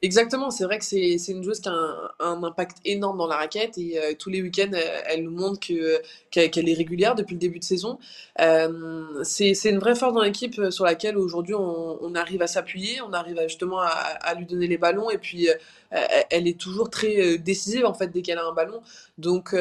Exactement, c'est vrai que c'est une joueuse qui a un, impact énorme dans la raquette et euh, tous les week-ends, elle, nous montre que qu'elle est régulière depuis le début de saison. Euh, c'est une vraie force dans l'équipe sur laquelle aujourd'hui on, arrive à s'appuyer, on arrive justement à, lui donner les ballons et puis euh, elle est toujours très euh, décisive en fait dès qu'elle a un ballon. Donc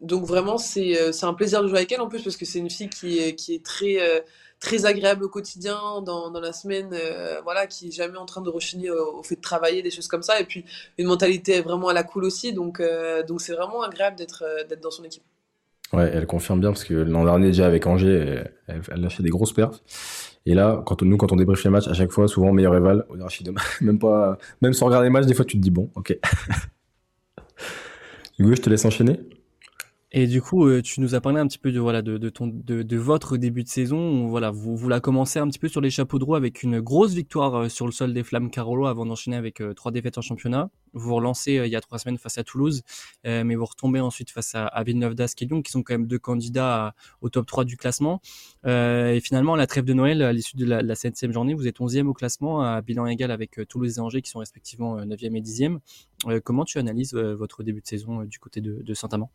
donc vraiment, c'est un plaisir de jouer avec elle en plus parce que c'est une fille qui qui est très, très agréable au quotidien, dans, dans la semaine, voilà, qui est jamais en train de rechigner au, fait de travailler, des choses comme ça. Et puis une mentalité vraiment à la cool aussi. Donc donc c'est vraiment agréable d'être d'être dans son équipe. Ouais, elle confirme bien parce que l'an dernier déjà avec Angers, elle, a fait des grosses perfs. Et là, quand nous, quand on débriefe les matchs, à chaque fois, souvent meilleur éval au Même pas, même sans regarder les matchs, des fois tu te dis bon, ok. Hugo, je te laisse enchaîner. Et du coup, euh, tu nous as parlé un petit peu de voilà de, de ton de, de, votre début de saison. Voilà, vous vous la commencé un petit peu sur les chapeaux de roue avec une grosse victoire euh, sur le sol des Flammes Carolo avant d'enchaîner avec euh, trois défaites en championnat. Vous relancez il y a trois semaines face à Toulouse, mais vous retombez ensuite face à, à Villeneuve Lyon, qui sont quand même deux candidats au top 3 du classement. et finalement, la trêve de Noël, à l'issue de la, septième journée, vous êtes onzième au classement, à bilan égal avec Toulouse et Angers, qui sont respectivement neuvième et dixième. comment tu analyses votre début de saison du côté de, de Saint-Amand?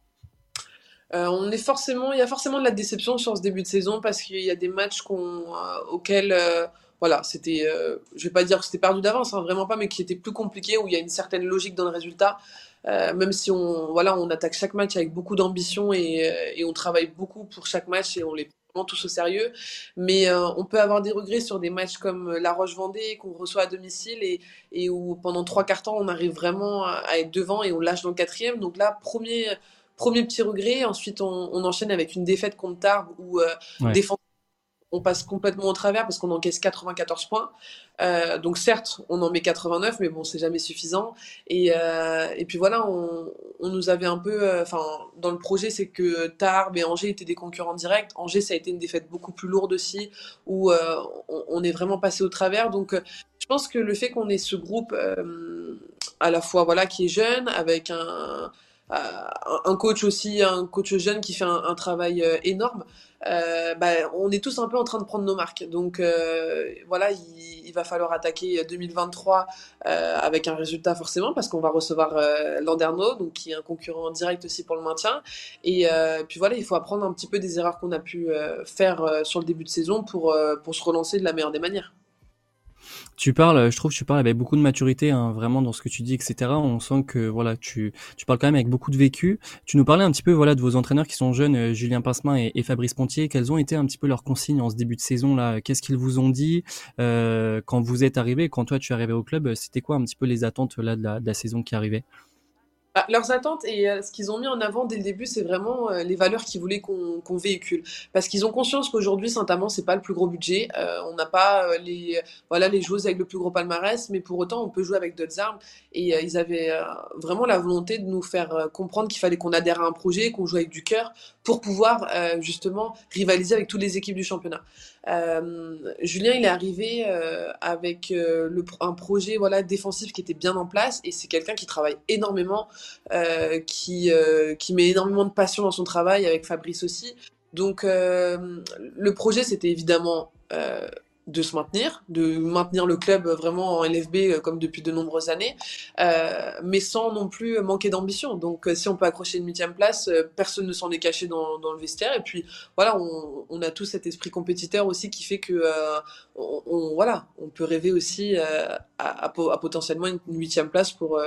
Euh, on est forcément, il y a forcément de la déception sur ce début de saison parce qu'il y a des matchs euh, auxquels, euh, voilà, c'était, je vais pas dire que c'était perdu d'avance, hein, vraiment pas, mais qui étaient plus compliqués où il y a une certaine logique dans le résultat. même si on, voilà, on attaque chaque match avec beaucoup d'ambition et, on travaille beaucoup pour chaque match et on les prend tous au sérieux. Mais on peut avoir des regrets sur des matchs comme La Roche-Vendée qu'on reçoit à domicile et, où pendant trois quarts temps on arrive vraiment à être devant et on lâche dans le quatrième. Donc là, premier Premier petit regret. Ensuite, on, enchaîne avec une défaite contre Tarbes où euh, on passe complètement au travers parce qu'on encaisse 94 points. Euh, donc certes, on en met 89, mais bon, c'est jamais suffisant. Et, euh, et puis voilà, on, nous avait un peu, euh, enfin, dans le projet, c'est que Tarbes et Angers étaient des concurrents directs. Angers, ça a été une défaite beaucoup plus lourde aussi, où on, on, est vraiment passé au travers. Donc, je pense que le fait qu'on ait ce groupe à la fois, voilà, qui est jeune, avec un un coach aussi, un coach jeune qui fait un, travail euh, énorme, euh, bah, on est tous un peu en train de prendre nos marques. Donc voilà, il, va falloir attaquer 2023 avec un résultat forcément parce qu'on va recevoir Landerneau, donc qui est un concurrent direct aussi pour le maintien. Et puis voilà, il faut apprendre un petit peu des erreurs qu'on a pu faire sur le début de saison pour, pour se relancer de la meilleure des manières. Tu parles, je trouve, tu parles avec beaucoup de maturité, hein, vraiment dans ce que tu dis, etc. On sent que voilà, tu, tu parles quand même avec beaucoup de vécu. Tu nous parlais un petit peu voilà de vos entraîneurs qui sont jeunes, euh, Julien Pincemin et, Fabrice Pontier. Quelles ont été un petit peu leurs consignes en ce début de saison là? Qu'est-ce qu'ils vous ont dit? Euh, quand vous êtes arrivé, quand toi tu es arrivé au club C'était quoi un petit peu les attentes là de la, de la saison qui arrivait? Ah, leurs attentes et euh, ce qu'ils ont mis en avant dès le début, c'est vraiment euh, les valeurs qu'ils voulaient qu'on véhicule. Parce qu'ils ont conscience qu'aujourd'hui, Saint-Amand, c'est pas le plus gros budget. Euh, on n'a pas les, voilà, les joueuses avec le plus gros palmarès, mais pour autant, on peut jouer avec d'autres armes. Et ils avaient vraiment la volonté de nous faire comprendre qu'il fallait qu'on adhère à un projet, qu'on joue avec du cœur pour pouvoir justement rivaliser avec toutes les équipes du championnat. Julien, il est arrivé avec le, un projet défensif qui était bien en place et c'est quelqu'un qui travaille énormément euh, qui, euh, qui met énormément de passion dans son travail, avec Fabrice aussi. Donc euh, le projet, c'était évidemment de se maintenir, de maintenir le club vraiment en LFB comme depuis de nombreuses années, euh, mais sans non plus manquer d'ambition. Donc si on peut accrocher une huitième place, personne ne s'en est caché dans, dans, le vestiaire. Et puis voilà, on, on, a tous cet esprit compétiteur aussi qui fait que euh, on, voilà, on peut rêver aussi à, à, à, potentiellement une huitième place pour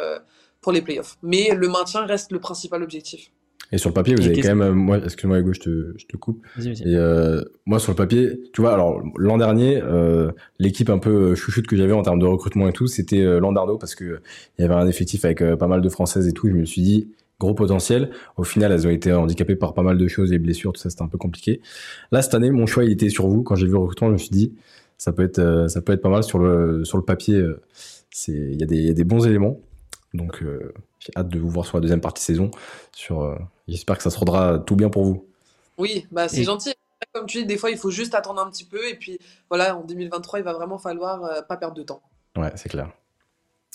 pour les playoffs. Mais le maintien reste le principal objectif. Et sur le papier, vous avez quand même, moi, excuse-moi Hugo, je te, je te coupe. Et euh, moi, sur le papier, tu vois, alors l'an dernier, euh, l'équipe un peu chouchoute que j'avais en termes de recrutement et tout, c'était euh, Landardo parce que il y avait un effectif avec euh, pas mal de françaises et tout. Je me suis dit gros potentiel. Au final, elles ont été handicapées par pas mal de choses, les blessures, tout ça, c'était un peu compliqué. Là, cette année, mon choix, il était sur vous. Quand j'ai vu le recrutement, je me suis dit, ça peut être, ça peut être pas mal sur le sur le papier. C'est, y il y a des bons éléments. Donc euh, j'ai hâte de vous voir sur la deuxième partie saison. Sur, euh, j'espère que ça se rendra tout bien pour vous. Oui, bah c'est gentil. Comme tu dis, des fois il faut juste attendre un petit peu et puis voilà, en 2023 il va vraiment falloir euh, pas perdre de temps. Ouais, c'est clair.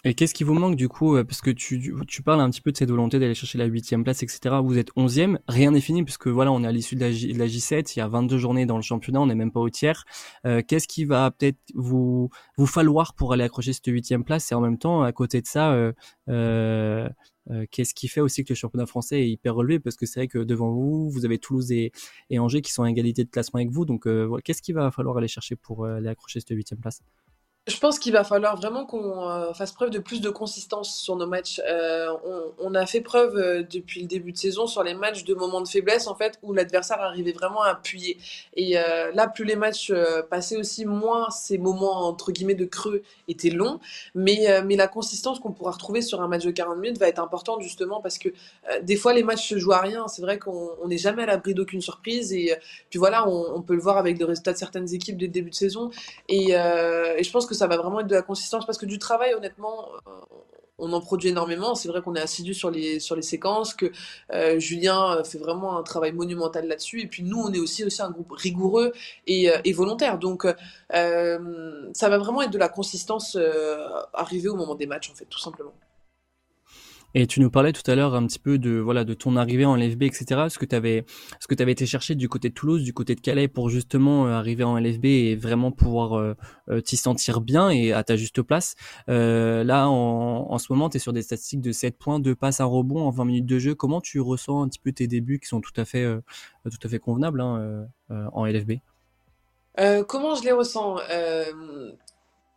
Et qu'est-ce qui vous manque du coup Parce que tu, tu parles un petit peu de cette volonté d'aller chercher la huitième place, etc. Vous êtes onzième, rien n'est fini puisque voilà, on est à l'issue de, la J, 7 il y a 22 journées dans le championnat, on n'est même pas au tiers. Euh, qu'est-ce qui va peut-être vous vous falloir pour aller accrocher cette huitième place? Et en même temps, à côté de ça, euh, euh, euh, qu'est-ce qui fait aussi que le championnat français est hyper relevé? Parce que c'est vrai que devant vous, vous avez Toulouse et, Angers qui sont à égalité de classement avec vous. Donc, qu'est-ce qu'il va falloir aller chercher pour aller accrocher cette huitième place? Je pense qu'il va falloir vraiment qu'on euh, fasse preuve de plus de consistance sur nos matchs. Euh, on, a fait preuve euh, depuis le début de saison sur les matchs de moments de faiblesse en fait où l'adversaire arrivait vraiment à appuyer. Et là, plus les matchs passaient aussi, moins ces moments entre guillemets de creux étaient longs. Mais mais la consistance qu'on pourra retrouver sur un match de 40 minutes va être importante justement parce que des fois les matchs se jouent à rien. C'est vrai qu'on n'est jamais à l'abri d'aucune surprise et puis voilà, on, peut le voir avec le résultat de certaines équipes dès le début de saison. Et je pense que ça va vraiment être de la consistance parce que du travail, honnêtement, euh, on en produit énormément. C'est vrai qu'on est assidu sur les, sur les séquences, que euh, Julien fait vraiment un travail monumental là-dessus. Et puis nous, on est aussi, aussi un groupe rigoureux et, euh, volontaire. Donc euh, ça va vraiment être de la consistance euh, arrivée au moment des matchs, en fait, tout simplement. Et tu nous parlais tout à l'heure un petit peu de voilà de ton arrivée en LFB, etc. Ce que tu avais, ce que tu avais été chercher du côté de Toulouse, du côté de Calais pour justement euh, arriver en LFB et vraiment pouvoir euh, euh, t'y sentir bien et à ta juste place. Euh, là, en, en, ce moment, tu es sur des statistiques de 7 points, 2 passes à rebond en 20 minutes de jeu. Comment tu ressens un petit peu tes débuts qui sont tout à fait, euh, tout à fait convenables hein, en LFB comment je les ressens?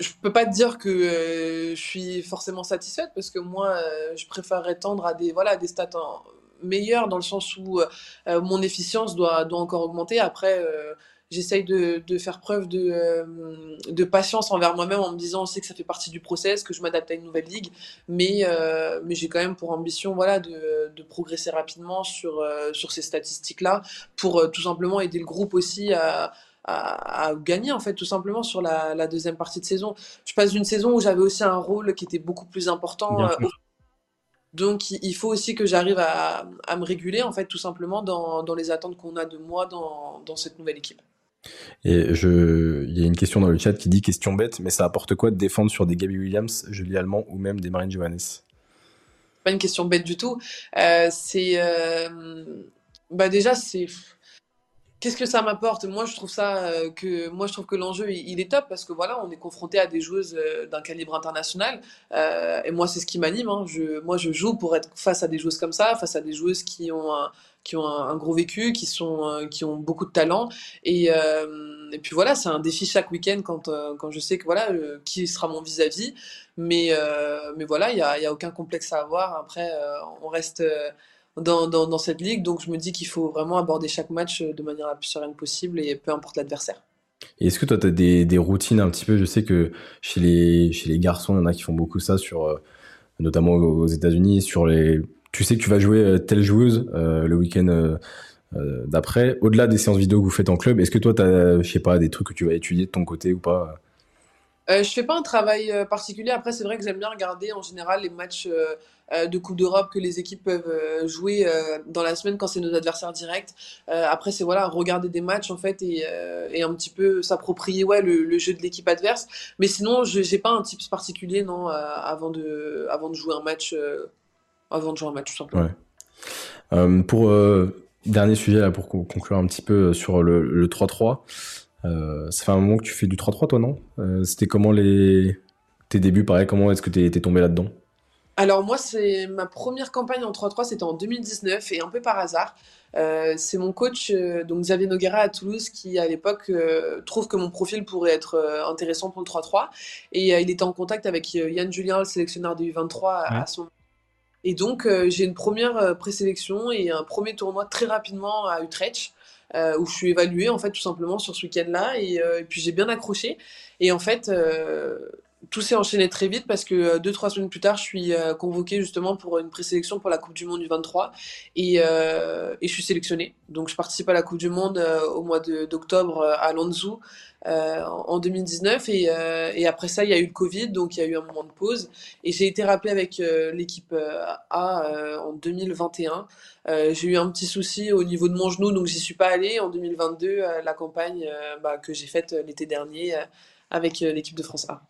Je peux pas te dire que euh, je suis forcément satisfaite parce que moi, euh, je préférerais tendre à des voilà des stats en, meilleures dans le sens où euh, mon efficience doit doit encore augmenter. Après, euh, j'essaye de, de faire preuve de euh, de patience envers moi-même en me disant, sait que ça fait partie du process, que je m'adapte à une nouvelle ligue, mais mais j'ai quand même pour ambition voilà de de progresser rapidement sur sur ces statistiques là pour tout simplement aider le groupe aussi à à, à, gagner en fait tout simplement sur la, la, deuxième partie de saison. Je passe d'une saison où j'avais aussi un rôle qui était beaucoup plus important. Euh, donc il faut aussi que j'arrive à, à, me réguler en fait tout simplement dans, dans les attentes qu'on a de moi dans, dans cette nouvelle équipe. Et je, il y a une question dans le chat qui dit question bête, mais ça apporte quoi de défendre sur des Gabby Williams, Julie Allemand ou même des Marine Johannes? Pas une question bête du tout. Euh, c'est, euh, bah déjà c'est Qu'est-ce que ça m'apporte? Moi, je trouve ça euh, que moi, je trouve que l'enjeu il, est top parce que voilà, on est confronté à des joueuses euh, d'un calibre international euh, et moi, c'est ce qui m'anime. Hein. Je, moi, je joue pour être face à des joueuses comme ça, face à des joueuses qui ont un, qui ont un, gros vécu, qui sont euh, qui ont beaucoup de talent et euh, et puis voilà, c'est un défi chaque week-end quand quand je sais que voilà qui sera mon vis-à-vis. -vis. Mais mais voilà, il y a, y a aucun complexe à avoir. Après, on reste dans, cette ligue. Donc je me dis qu'il faut vraiment aborder chaque match de manière la plus sereine possible et peu importe l'adversaire. Est-ce que toi, tu as des, routines un petit peu? Je sais que chez les, garçons, il y en a qui font beaucoup ça, sur, euh, notamment aux États-Unis, sur les. Tu sais que tu vas jouer euh, telle joueuse euh, le week-end euh, d'après. Au-delà des séances vidéo que vous faites en club, est-ce que toi, tu as, je sais pas, des trucs que tu vas étudier de ton côté ou pas? Euh, je fais pas un travail particulier. Après, c'est vrai que j'aime bien regarder en général les matchs euh, euh, de Coupe d'Europe que les équipes peuvent euh, jouer euh, dans la semaine quand c'est nos adversaires directs. après, c'est voilà, regarder des matchs en fait et, un petit peu s'approprier ouais, le, le, jeu de l'équipe adverse. Mais sinon, je n'ai pas un type particulier non, avant, de, avant de jouer un match. avant de jouer un match, tout simplement. Ouais. pour dernier sujet là, pour conclure un petit peu sur le 3-3. Euh, ça fait un moment que tu fais du 3-3 toi, non? Euh, C'était comment les tes débuts pareil Comment est-ce que tu es, tombé là-dedans? Alors moi, c'est ma première campagne en 3-3, c'était en 2019 et un peu par hasard. Euh, c'est mon coach, euh, donc Xavier Noguera à Toulouse, qui à l'époque euh, trouve que mon profil pourrait être euh, intéressant pour le 3-3 et il était en contact avec Yann Julien, le sélectionneur du U23 ouais. à, moment. Et donc j'ai une première présélection et un premier tournoi très rapidement à Utrecht. Où je suis évaluée en fait tout simplement sur ce week-end-là. Et, et, puis j'ai bien accroché. Et en fait tout s'est enchaîné très vite parce que euh, deux trois semaines plus tard, je suis euh, convoquée justement pour une présélection pour la Coupe du Monde du 23 et, euh, et je suis sélectionnée. Donc je participe à la Coupe du Monde au mois d'octobre à Lanzhou en 2019 et, après ça il y a eu le Covid donc il y a eu un moment de pause et j'ai été rappelée avec l'équipe A en 2021. j'ai eu un petit souci au niveau de mon genou donc j'y suis pas allée. En 2022 la campagne bah, que j'ai faite l'été dernier avec l'équipe de France A.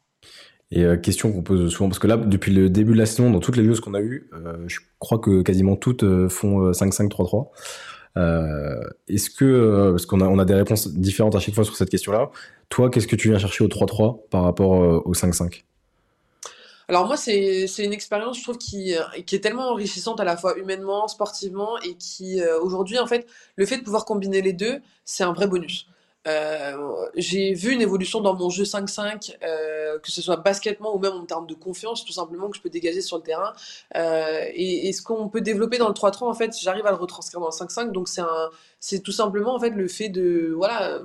Et euh, question qu'on pose souvent, parce que là, depuis le début de la saison, dans toutes les news qu'on a eues, euh, je crois que quasiment toutes euh, font 5-5-3-3. Euh, Est-ce que, parce qu'on a, on a des réponses différentes à chaque fois sur cette question-là, toi, qu'est-ce que tu viens chercher au 3-3 par rapport au 5-5 alors moi, c'est une expérience, je trouve, qui, qui est tellement enrichissante à la fois humainement, sportivement, et qui, aujourd'hui, en fait, le fait de pouvoir combiner les deux, c'est un vrai bonus. Euh, j'ai vu une évolution dans mon jeu 5-5, euh, que ce soit basketement ou même en termes de confiance, tout simplement, que je peux dégager sur le terrain. Euh, et, ce qu'on peut développer dans le 3-3, en fait, j'arrive à le retranscrire dans le 5-5. Donc, c'est un, c'est tout simplement, en fait, le fait de, voilà,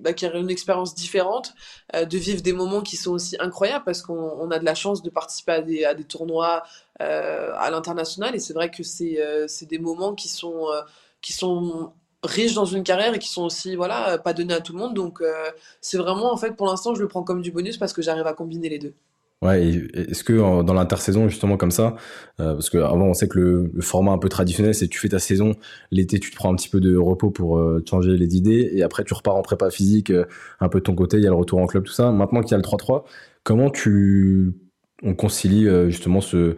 d'acquérir une expérience différente, euh, de vivre des moments qui sont aussi incroyables parce qu'on a de la chance de participer à des, tournois euh, à l'international. Et c'est vrai que c'est, c'est des moments qui sont, qui sont riches dans une carrière et qui sont aussi voilà pas donnés à tout le monde. Donc euh, c'est vraiment en fait pour l'instant je le prends comme du bonus parce que j'arrive à combiner les deux. Ouais est-ce que dans l'intersaison justement comme ça euh, parce que avant on sait que le, format un peu traditionnel c'est tu fais ta saison l'été tu te prends un petit peu de repos pour euh, changer les idées et après tu repars en prépa physique un peu de ton côté il y a le retour en club tout ça. Maintenant qu'il y a le 3-3 comment tu on concilie justement ce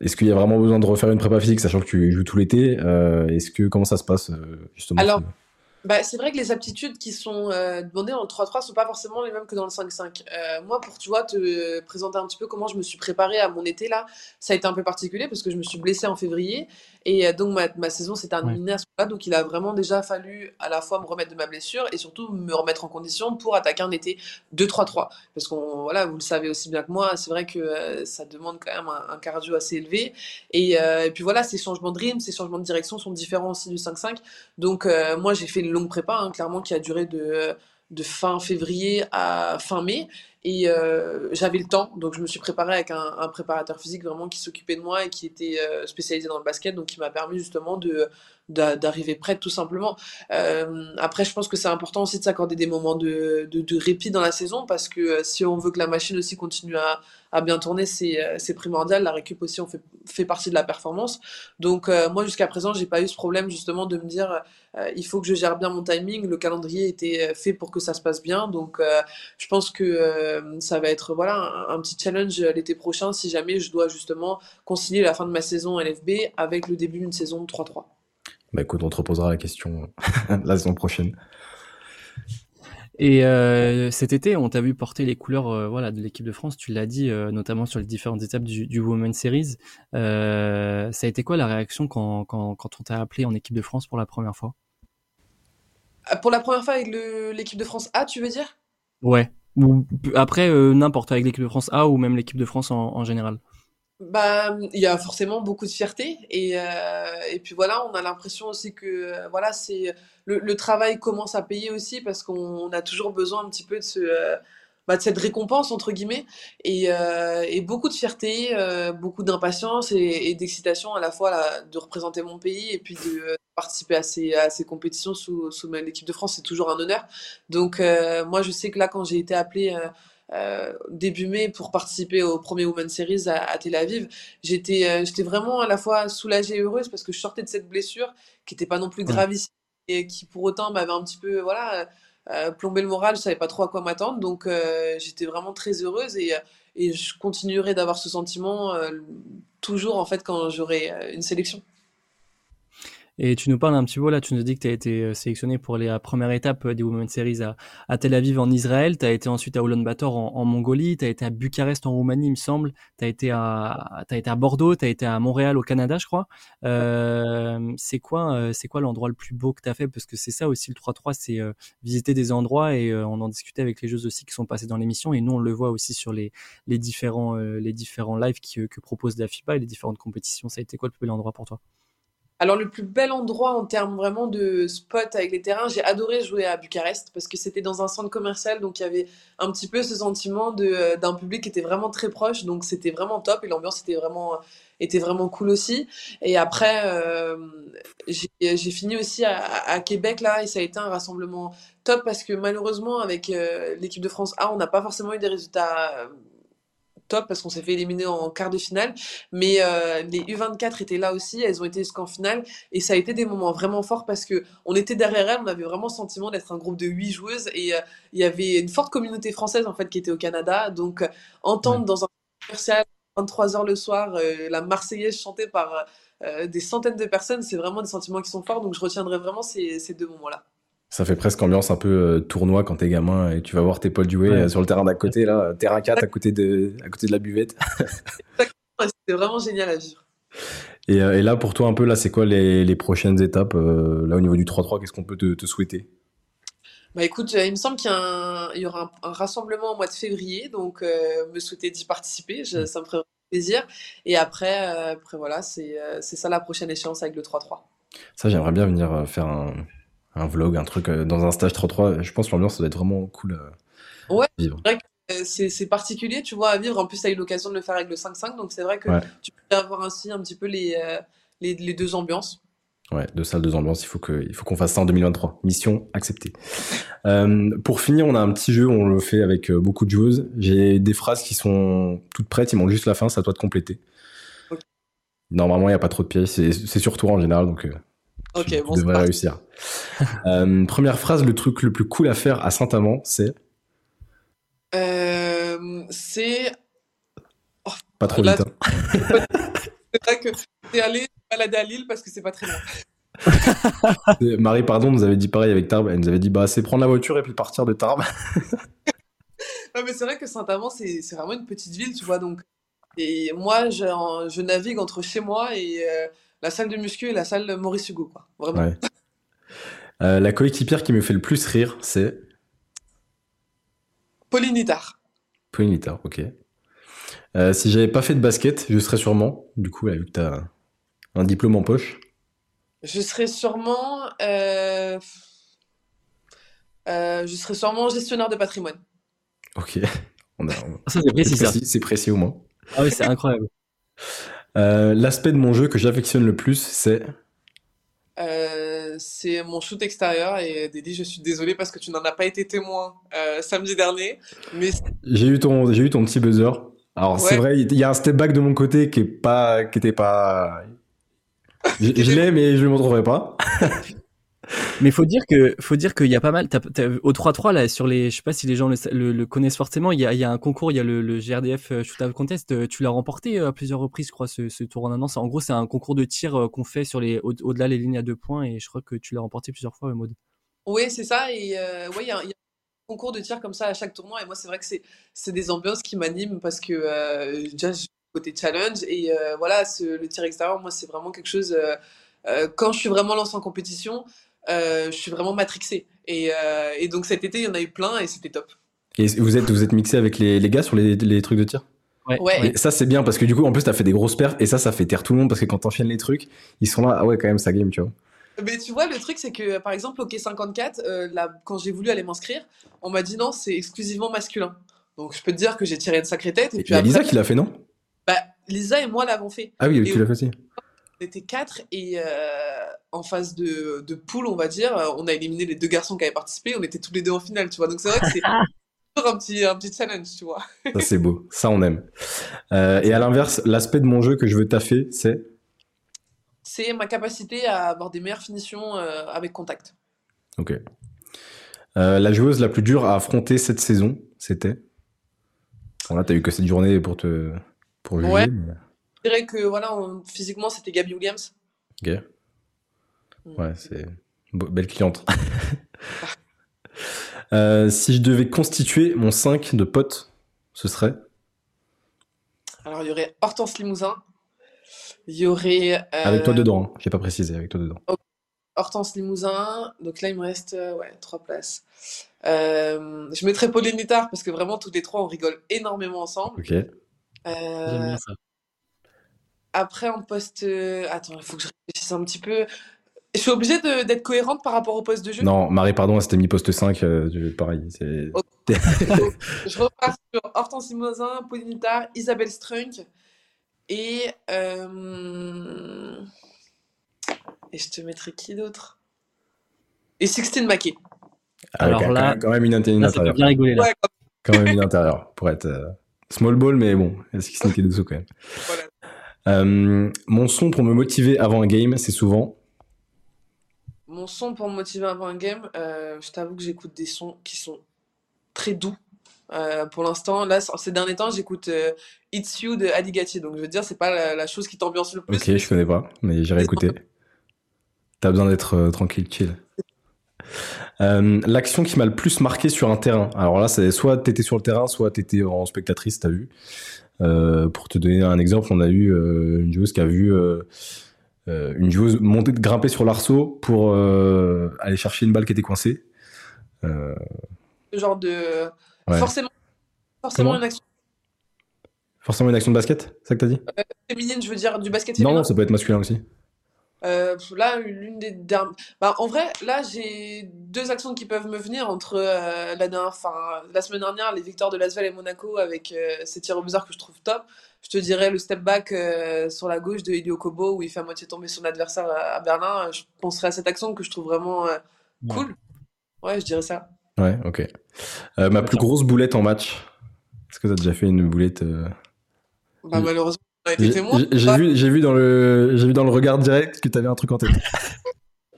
est-ce qu'il y a vraiment besoin de refaire une prépa physique, sachant que tu joues tout l'été euh, Est-ce que comment ça se passe euh, justement Alors, bah, c'est vrai que les aptitudes qui sont euh, demandées dans le 3-3 sont pas forcément les mêmes que dans le 5-5. Euh, moi, pour tu vois, te présenter un petit peu comment je me suis préparée à mon été là, ça a été un peu particulier parce que je me suis blessée en février et euh, donc ma, ma saison s'est terminée à ce moment-là. Donc il a vraiment déjà fallu à la fois me remettre de ma blessure et surtout me remettre en condition pour attaquer un été 2-3-3. Parce qu'on, voilà, vous le savez aussi bien que moi, c'est vrai que ça demande quand même un, cardio assez élevé. Et, et, puis voilà, ces changements de rythme, ces changements de direction sont différents aussi du 5-5. Donc moi, j'ai fait longue prépa, hein, clairement, qui a duré de, de fin février à fin mai. Et euh, j'avais le temps, donc je me suis préparé avec un, préparateur physique vraiment qui s'occupait de moi et qui était euh, spécialisé dans le basket, donc qui m'a permis justement de d'arriver prête tout simplement. Euh, après, je pense que c'est important aussi de s'accorder des moments de, de, de, répit dans la saison parce que si on veut que la machine aussi continue à, à bien tourner, c'est primordial. La récup aussi, on fait, fait partie de la performance. Donc moi, jusqu'à présent, j'ai pas eu ce problème justement de me dire euh, il faut que je gère bien mon timing. Le calendrier était fait pour que ça se passe bien. Donc, euh, je pense que euh, ça va être voilà un, petit challenge l'été prochain si jamais je dois justement concilier la fin de ma saison LFB avec le début d'une saison 3-3. Bah écoute, on te reposera la question la saison prochaine. Et euh, cet été, on t'a vu porter les couleurs euh, voilà, de l'équipe de France, tu l'as dit, euh, notamment sur les différentes étapes du, du Women's Series. ça a été quoi la réaction quand, quand, quand on t'a appelé en équipe de France pour la première fois? Pour la première fois avec l'équipe de France A, tu veux dire? Ouais. Ou après, n'importe, avec l'équipe de France A ou même l'équipe de France en, en général bah, il y a forcément beaucoup de fierté et, euh, et puis voilà, on a l'impression aussi que euh, voilà, c'est le, le, travail commence à payer aussi parce qu'on a toujours besoin un petit peu de ce euh, bah, de cette récompense entre guillemets et, euh, et beaucoup de fierté, beaucoup d'impatience et, et d'excitation à la fois là, de représenter mon pays et puis de participer à ces, à ces compétitions sous, sous l'équipe de France, c'est toujours un honneur. Donc moi, je sais que là, quand j'ai été appelée euh, début mai pour participer au premier Women's Series à, Tel Aviv. J'étais euh, j'étais vraiment à la fois soulagée et heureuse parce que je sortais de cette blessure qui n'était pas non plus gravissime et qui pour autant m'avait un petit peu voilà euh, plombé le moral. Je savais pas trop à quoi m'attendre donc j'étais vraiment très heureuse et, et je continuerai d'avoir ce sentiment toujours en fait quand j'aurai une sélection. Et tu nous parles un petit peu, là, tu nous dis que tu as été euh, sélectionné pour la première étape euh, des Women's Series à, Tel Aviv en Israël, tu as été ensuite à Ulaanbaatar en, en Mongolie, tu as été à Bucarest en Roumanie, il me semble, tu as, été à, as été à Bordeaux, tu as été à Montréal au Canada, je crois. Euh, c'est quoi, euh, c'est quoi l'endroit le plus beau que tu as fait? Parce que c'est ça aussi le 3-3, c'est visiter des endroits et on en discutait avec les jeux aussi qui sont passés dans l'émission. Et nous on le voit aussi sur les, les, différents, les différents lives que propose la FIBA et les différentes compétitions. Ça a été quoi le plus bel endroit pour toi? Alors le plus bel endroit en termes vraiment de spot avec les terrains, j'ai adoré jouer à Bucarest parce que c'était dans un centre commercial, donc il y avait un petit peu ce sentiment de d'un public qui était vraiment très proche, donc c'était vraiment top et l'ambiance était vraiment était vraiment cool aussi. Et après, euh, j'ai fini aussi à, à, Québec là et ça a été un rassemblement top parce que malheureusement avec euh, l'équipe de France A, on n'a pas forcément eu des résultats top parce qu'on s'est fait éliminer en quart de finale. Mais euh, les U24 étaient là aussi, elles ont été jusqu'en finale et ça a été des moments vraiment forts parce que on était derrière elles, on avait vraiment le sentiment d'être un groupe de huit joueuses et euh, il y avait une forte communauté française en fait qui était au Canada. Donc euh, entendre dans un commercial 23 heures le soir la Marseillaise chantée par des centaines de personnes, c'est vraiment des sentiments qui sont forts. Donc je retiendrai vraiment ces, ces deux moments-là. Ça fait presque ambiance un peu euh, tournoi quand t'es gamin et tu vas voir tes Paul Duet ouais. sur le terrain d'à côté, là, terrain 4 à côté de, à côté de la buvette. C'était vraiment génial à vivre. Et, euh, et, là, pour toi, un peu, là, c'est quoi les, les prochaines étapes euh, Là, au niveau du 3-3, qu'est-ce qu'on peut te, te souhaiter? Bah écoute, il me semble qu'il y, aura un, rassemblement au mois de février, donc me souhaiter d'y participer, mm. ça me ferait plaisir. Et après, après voilà, c'est ça la prochaine échéance avec le 3-3. Ça, j'aimerais bien venir faire un, un vlog, un truc dans un stage 3-3. Je pense que l'ambiance, ça doit être vraiment cool à ouais, vivre. C'est particulier, tu vois, à vivre. En plus, tu as eu l'occasion de le faire avec le 5-5, donc c'est vrai que tu peux avoir ainsi un petit peu les, les, les deux ambiances. Ouais, deux salles, deux ambiances. Il faut que, il faut qu'on fasse ça en 2023. Mission acceptée. euh, pour finir, on a un petit jeu. On le fait avec euh, beaucoup de joueuses. J'ai des phrases qui sont toutes prêtes. Il manque juste la fin. C'est à toi de compléter. Normalement, il n'y a pas trop de pièges. C'est sur toi en général, donc. Euh, ok, bon, devrais réussir. euh, première phrase, le truc le plus cool à faire à Saint-Amand, c'est. Euh, c'est. pas trop vite. Hein. c'est vrai que t'es allé balader à Lille parce que c'est pas très loin. Marie, pardon, nous avait dit pareil avec Tarbes. Elle nous avait dit bah, c'est prendre la voiture et puis partir de Tarbes. non, mais c'est vrai que Saint-Amand, c'est vraiment une petite ville, tu vois. Donc, et moi, je, je navigue entre chez moi et euh, la salle de muscu et la salle Maurice Hugo, quoi. Vraiment. Euh, la coéquipière qui me fait le plus rire, c'est. Pauline Nittard. Pauline Nittard, ok. Euh, si j'avais pas fait de basket, je serais sûrement, du coup, vu que tu as un diplôme en poche. Je serais sûrement. Euh, euh, je serais sûrement gestionnaire de patrimoine. Ok. On a, Ça, c'est précis, C'est précis au moins. Ah oui, c'est incroyable. L'aspect de mon jeu que j'affectionne le plus, c'est. c'est mon shoot extérieur et Dédie, je suis désolé parce que tu n'en as pas été témoin samedi dernier. Mais... J'ai eu, ton, eu ton petit buzzer. Alors c'est vrai, il y a un step back de mon côté qui est pas, qui était pas. Je, l'ai, mais je ne le montrerai pas. mais faut dire que faut dire qu'il y a pas mal. au 3-3 là sur les, je sais pas si les gens le, connaissent forcément. Il y, a, un concours, il y a le, GRDF euh, Shootout Contest. Euh, tu l'as remporté euh, à plusieurs reprises, je crois, ce, ce tour en annonce. En gros, c'est un concours de tir qu'on fait sur les au-delà les lignes à deux points et je crois que tu l'as remporté plusieurs fois, Maud. Oui, c'est ça. Et ouais, il y a, concours de tir comme ça à chaque tournoi. Et moi, c'est vrai que c'est des ambiances qui m'animent parce que euh, déjà, côté challenge. Et euh, voilà, le tir extérieur, moi, c'est vraiment quelque chose. Euh, quand je suis vraiment lancé en compétition, je suis vraiment matrixé. Et, et, donc cet été, il y en a eu plein et c'était top. Et vous êtes, vous êtes mixé avec les, les gars sur les, les, trucs de tir? Ouais. Et ça, c'est bien parce que du coup, en plus, t'as fait des grosses perfs et ça, ça fait taire tout le monde parce que quand t'enchaînes les trucs, ils sont là, ah ouais, quand même, ça game, tu vois. Mais tu vois, le truc, c'est que par exemple, au K54, euh, quand j'ai voulu aller m'inscrire, on m'a dit non, c'est exclusivement masculin. Donc je peux te dire que j'ai tiré une sacrée tête. Et, puis il y a Lisa qui l'a fait, non? Bah, Lisa et moi l'avons fait. Ah oui, tu l'as fait aussi. On était quatre et euh, en phase de, de poule, on va dire, on a éliminé les deux garçons qui avaient participé. On était tous les deux en finale, tu vois. Donc c'est vrai que c'est un petit, un petit challenge, tu vois. Ça c'est beau, ça on aime. Euh, et à l'inverse, l'aspect de mon jeu que je veux taffer, c'est? C'est ma capacité à avoir des meilleures finitions euh, avec contact. Ok. Euh, la joueuse la plus dure à affronter cette saison, c'était? Bon, Là, tu as eu que cette journée pour te pour juger. Ouais. Dirais que voilà, physiquement, c'était Gabby Williams. Ok. Mm. Ouais, c'est belle cliente. Euh, si je devais constituer mon 5 de potes, ce serait? Alors, il y aurait Hortense Limousin, il y aurait. Avec toi euh, dedans, hein. j'ai pas précisé, avec toi dedans. Hortense Limousin, donc là il me reste euh, ouais, trois places. Euh, je mettrais Pauline Nittard parce que vraiment tous les trois on rigole énormément ensemble. Ok. J'aime bien ça. Après en poste. Attends, il faut que je réfléchisse un petit peu. Je suis obligée d'être cohérente par rapport au poste de jeu? Non, Marie, pardon, elle s'était mis poste 5, pareil. je repars sur Hortense Limousin, Pauline Nittard, Isabelle Strunk, et, euh... et je te mettrai qui d'autre? Et Sixtine Mackey. Ah, Alors là, quand même une, une là, intérieure. bien rigoler là. quand même une intérieure pour être euh, small ball, mais bon, Sixtine qui est dessous quand même. Voilà. Euh, mon son pour me motiver avant un game, c'est souvent. Mon son pour me motiver avant un game, euh, je t'avoue que j'écoute des sons qui sont très doux. Euh, pour l'instant, là, ces derniers temps, j'écoute euh, It's You de Adigati. Donc, je veux dire, c'est pas la, chose qui t'ambiance le plus. Ok, je connais pas, mais j'irai écouter. T'as besoin d'être tranquille, chill. L'action qui m'a le plus marqué sur un terrain. Alors là, c'est soit t'étais sur le terrain, soit t'étais en spectatrice, t'as vu. Pour te donner un exemple, on a eu une joueuse qui a vu une joueuse monter, grimper sur l'arceau pour aller chercher une balle qui était coincée. Euh, Genre de. Ouais. Forcément, forcément Comment une action Forcément une action de basket, c'est ça que t'as dit? Féminine, je veux dire, du basket Non, féminin. non, ça peut être masculin aussi. Euh, là, l'une des dernières. Bah, en vrai, là, j'ai deux actions qui peuvent me venir entre euh, la dernière, enfin, la semaine dernière, les victoires de Lasvel et Monaco avec euh, ces tirs au buzzer que je trouve top. Je te dirais le step back euh, sur la gauche de Elio Kobo où il fait à moitié tomber son adversaire à, à Berlin. Je penserais à cette action que je trouve vraiment Ouais. cool. Ouais, je dirais ça. Ouais, ok. Ma plus grosse boulette en match. Est-ce que t'as déjà fait une boulette Bah, malheureusement, J'ai vu, j'ai vu dans le, j'ai vu dans le regard direct que t'avais un truc en tête.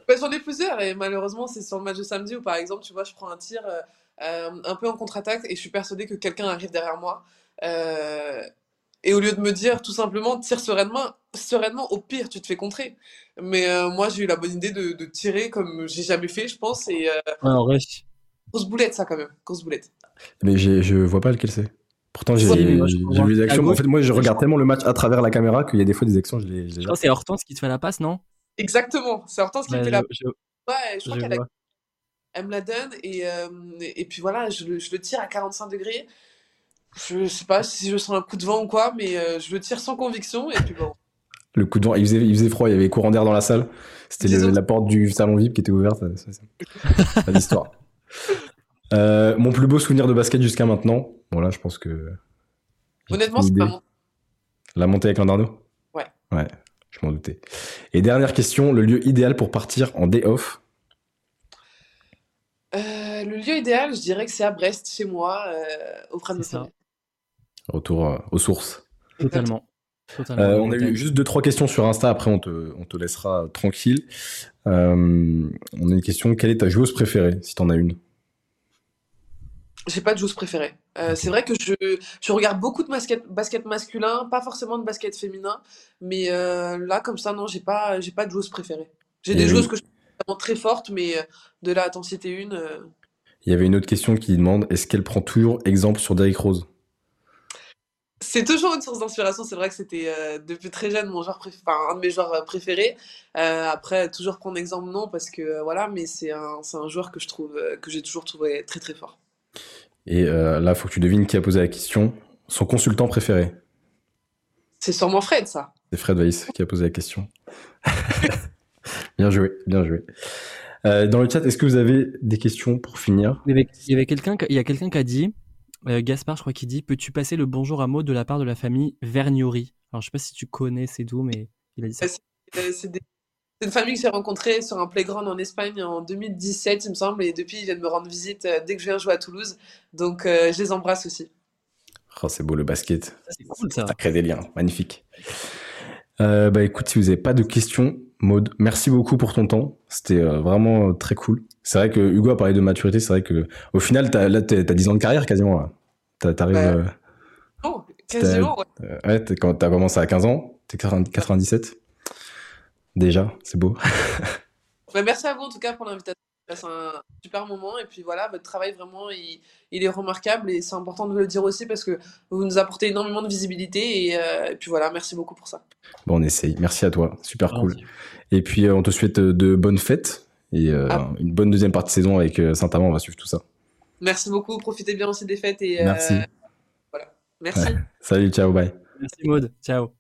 Bah, j'en ai plusieurs et malheureusement c'est sur le match de samedi où par exemple tu vois je prends un tir euh, euh, un peu en contre-attaque et je suis persuadée que quelqu'un arrive derrière moi Euh, et au lieu de me dire tout simplement tire sereinement, sereinement au pire tu te fais contrer mais euh, moi j'ai eu la bonne idée de, de tirer comme j'ai jamais fait je pense et euh, Ouais, en rush. grosse boulette ça quand même grosse boulette Mais je vois pas lequel c'est. Pourtant, j'ai je vu des actions. En fait, moi, je je regarde tellement le match à travers la caméra qu'il y a des fois des actions, je les, je les Je crois que c'est Hortense qui te fait la passe, non? Exactement. C'est Hortense qui me fait la je- je- ouais, je crois je qu'elle elle me la donne et, euh, et puis voilà je, le- je le tire à 45 degrés. Je sais pas si je sens un coup de vent ou quoi mais euh, je le tire sans conviction et puis bon. Le coup de vent, il faisait, il faisait froid, il y avait courant d'air dans la salle. C'était la porte du salon VIP qui était ouverte. Pas d'histoire. Euh, mon plus beau souvenir de basket jusqu'à maintenant. Voilà, je pense que. Honnêtement, c'est pas mon... La montée avec Landarno? Ouais. Ouais, je m'en doutais. Et dernière question, le lieu idéal pour partir en day off? Euh, le lieu idéal, je dirais que c'est à Brest, chez moi, euh, auprès de ça. Retour euh, aux sources. Totalement. Euh, on a eu juste deux trois questions sur Insta. Après, on te, on te laissera tranquille. Euh, on a une question. Quelle est ta joueuse préférée, si t'en as une? J'ai pas de joueuse préférée. Euh, c'est vrai que je, je regarde beaucoup de basket, basket masculin, pas forcément de basket féminin, mais euh, là, comme ça, non, j'ai pas, j'ai pas de joueuse préférée. J'ai des joueuses que je trouve vraiment très fortes, mais euh, de là à t'en citer une, euh, Il y avait une autre question qui demande est-ce qu'elle prend toujours exemple sur Derrick Rose? C'est toujours une source d'inspiration. C'est vrai que c'était depuis très jeune mon joueur un de mes joueurs préférés. Après, toujours prendre exemple, non, parce que voilà, mais c'est un, un joueur que je trouve, que j'ai toujours trouvé très très fort. Et euh, là, faut que tu devines qui a posé la question. Son consultant préféré. C'est sûrement Fred, ça. C'est Fred Weiss qui a posé la question. bien joué, bien joué. Euh, dans le chat, est-ce que vous avez des questions pour finir? Il y avait, il quelqu'un, qui- il y a quelqu'un qui a dit, euh, Gaspard, je crois qu'il dit, peux-tu passer le bonjour à Maud de la part de la famille Verniori Alors, je sais pas si tu connais c'est d'où, mais il a dit ça. C'est des- c'est une famille que j'ai rencontrée sur un playground en Espagne en 2017, il me semble, et depuis, ils viennent me rendre visite euh, dès que je viens jouer à Toulouse. Donc, euh, je les embrasse aussi. Oh, c'est beau le basket. Ça, c'est cool ça. Ça crée des liens, magnifique. Euh, bah écoute, si vous n'avez pas de questions, Maud, merci beaucoup pour ton temps. C'était euh, vraiment euh, très cool. C'est vrai que Hugo a parlé de maturité. C'est vrai que au final, t'as, là, t'as, t'as 10 ans de carrière quasiment. Là. T'as, t'arrives, Ouais. euh, Oh, quasiment, ouais. euh, ouais, t'es- quand t'as commencé à 15 ans, t'es 40 97. Déjà, c'est beau. Bah, merci à vous en tout cas pour l'invitation. C'est un super moment et puis voilà, votre travail vraiment il, il est remarquable et c'est important de le dire aussi parce que vous nous apportez énormément de visibilité et, euh, et puis voilà, merci beaucoup pour ça. Bon, on essaye. Merci à toi. Super cool. Et puis, euh, on te souhaite euh, de bonnes fêtes et euh, Ah. une bonne deuxième partie de saison avec Saint-Amand. On va suivre tout ça. Merci beaucoup, profitez bien aussi des fêtes et euh, Merci. voilà. Merci. Salut, ciao, bye. Merci Maud. Ciao.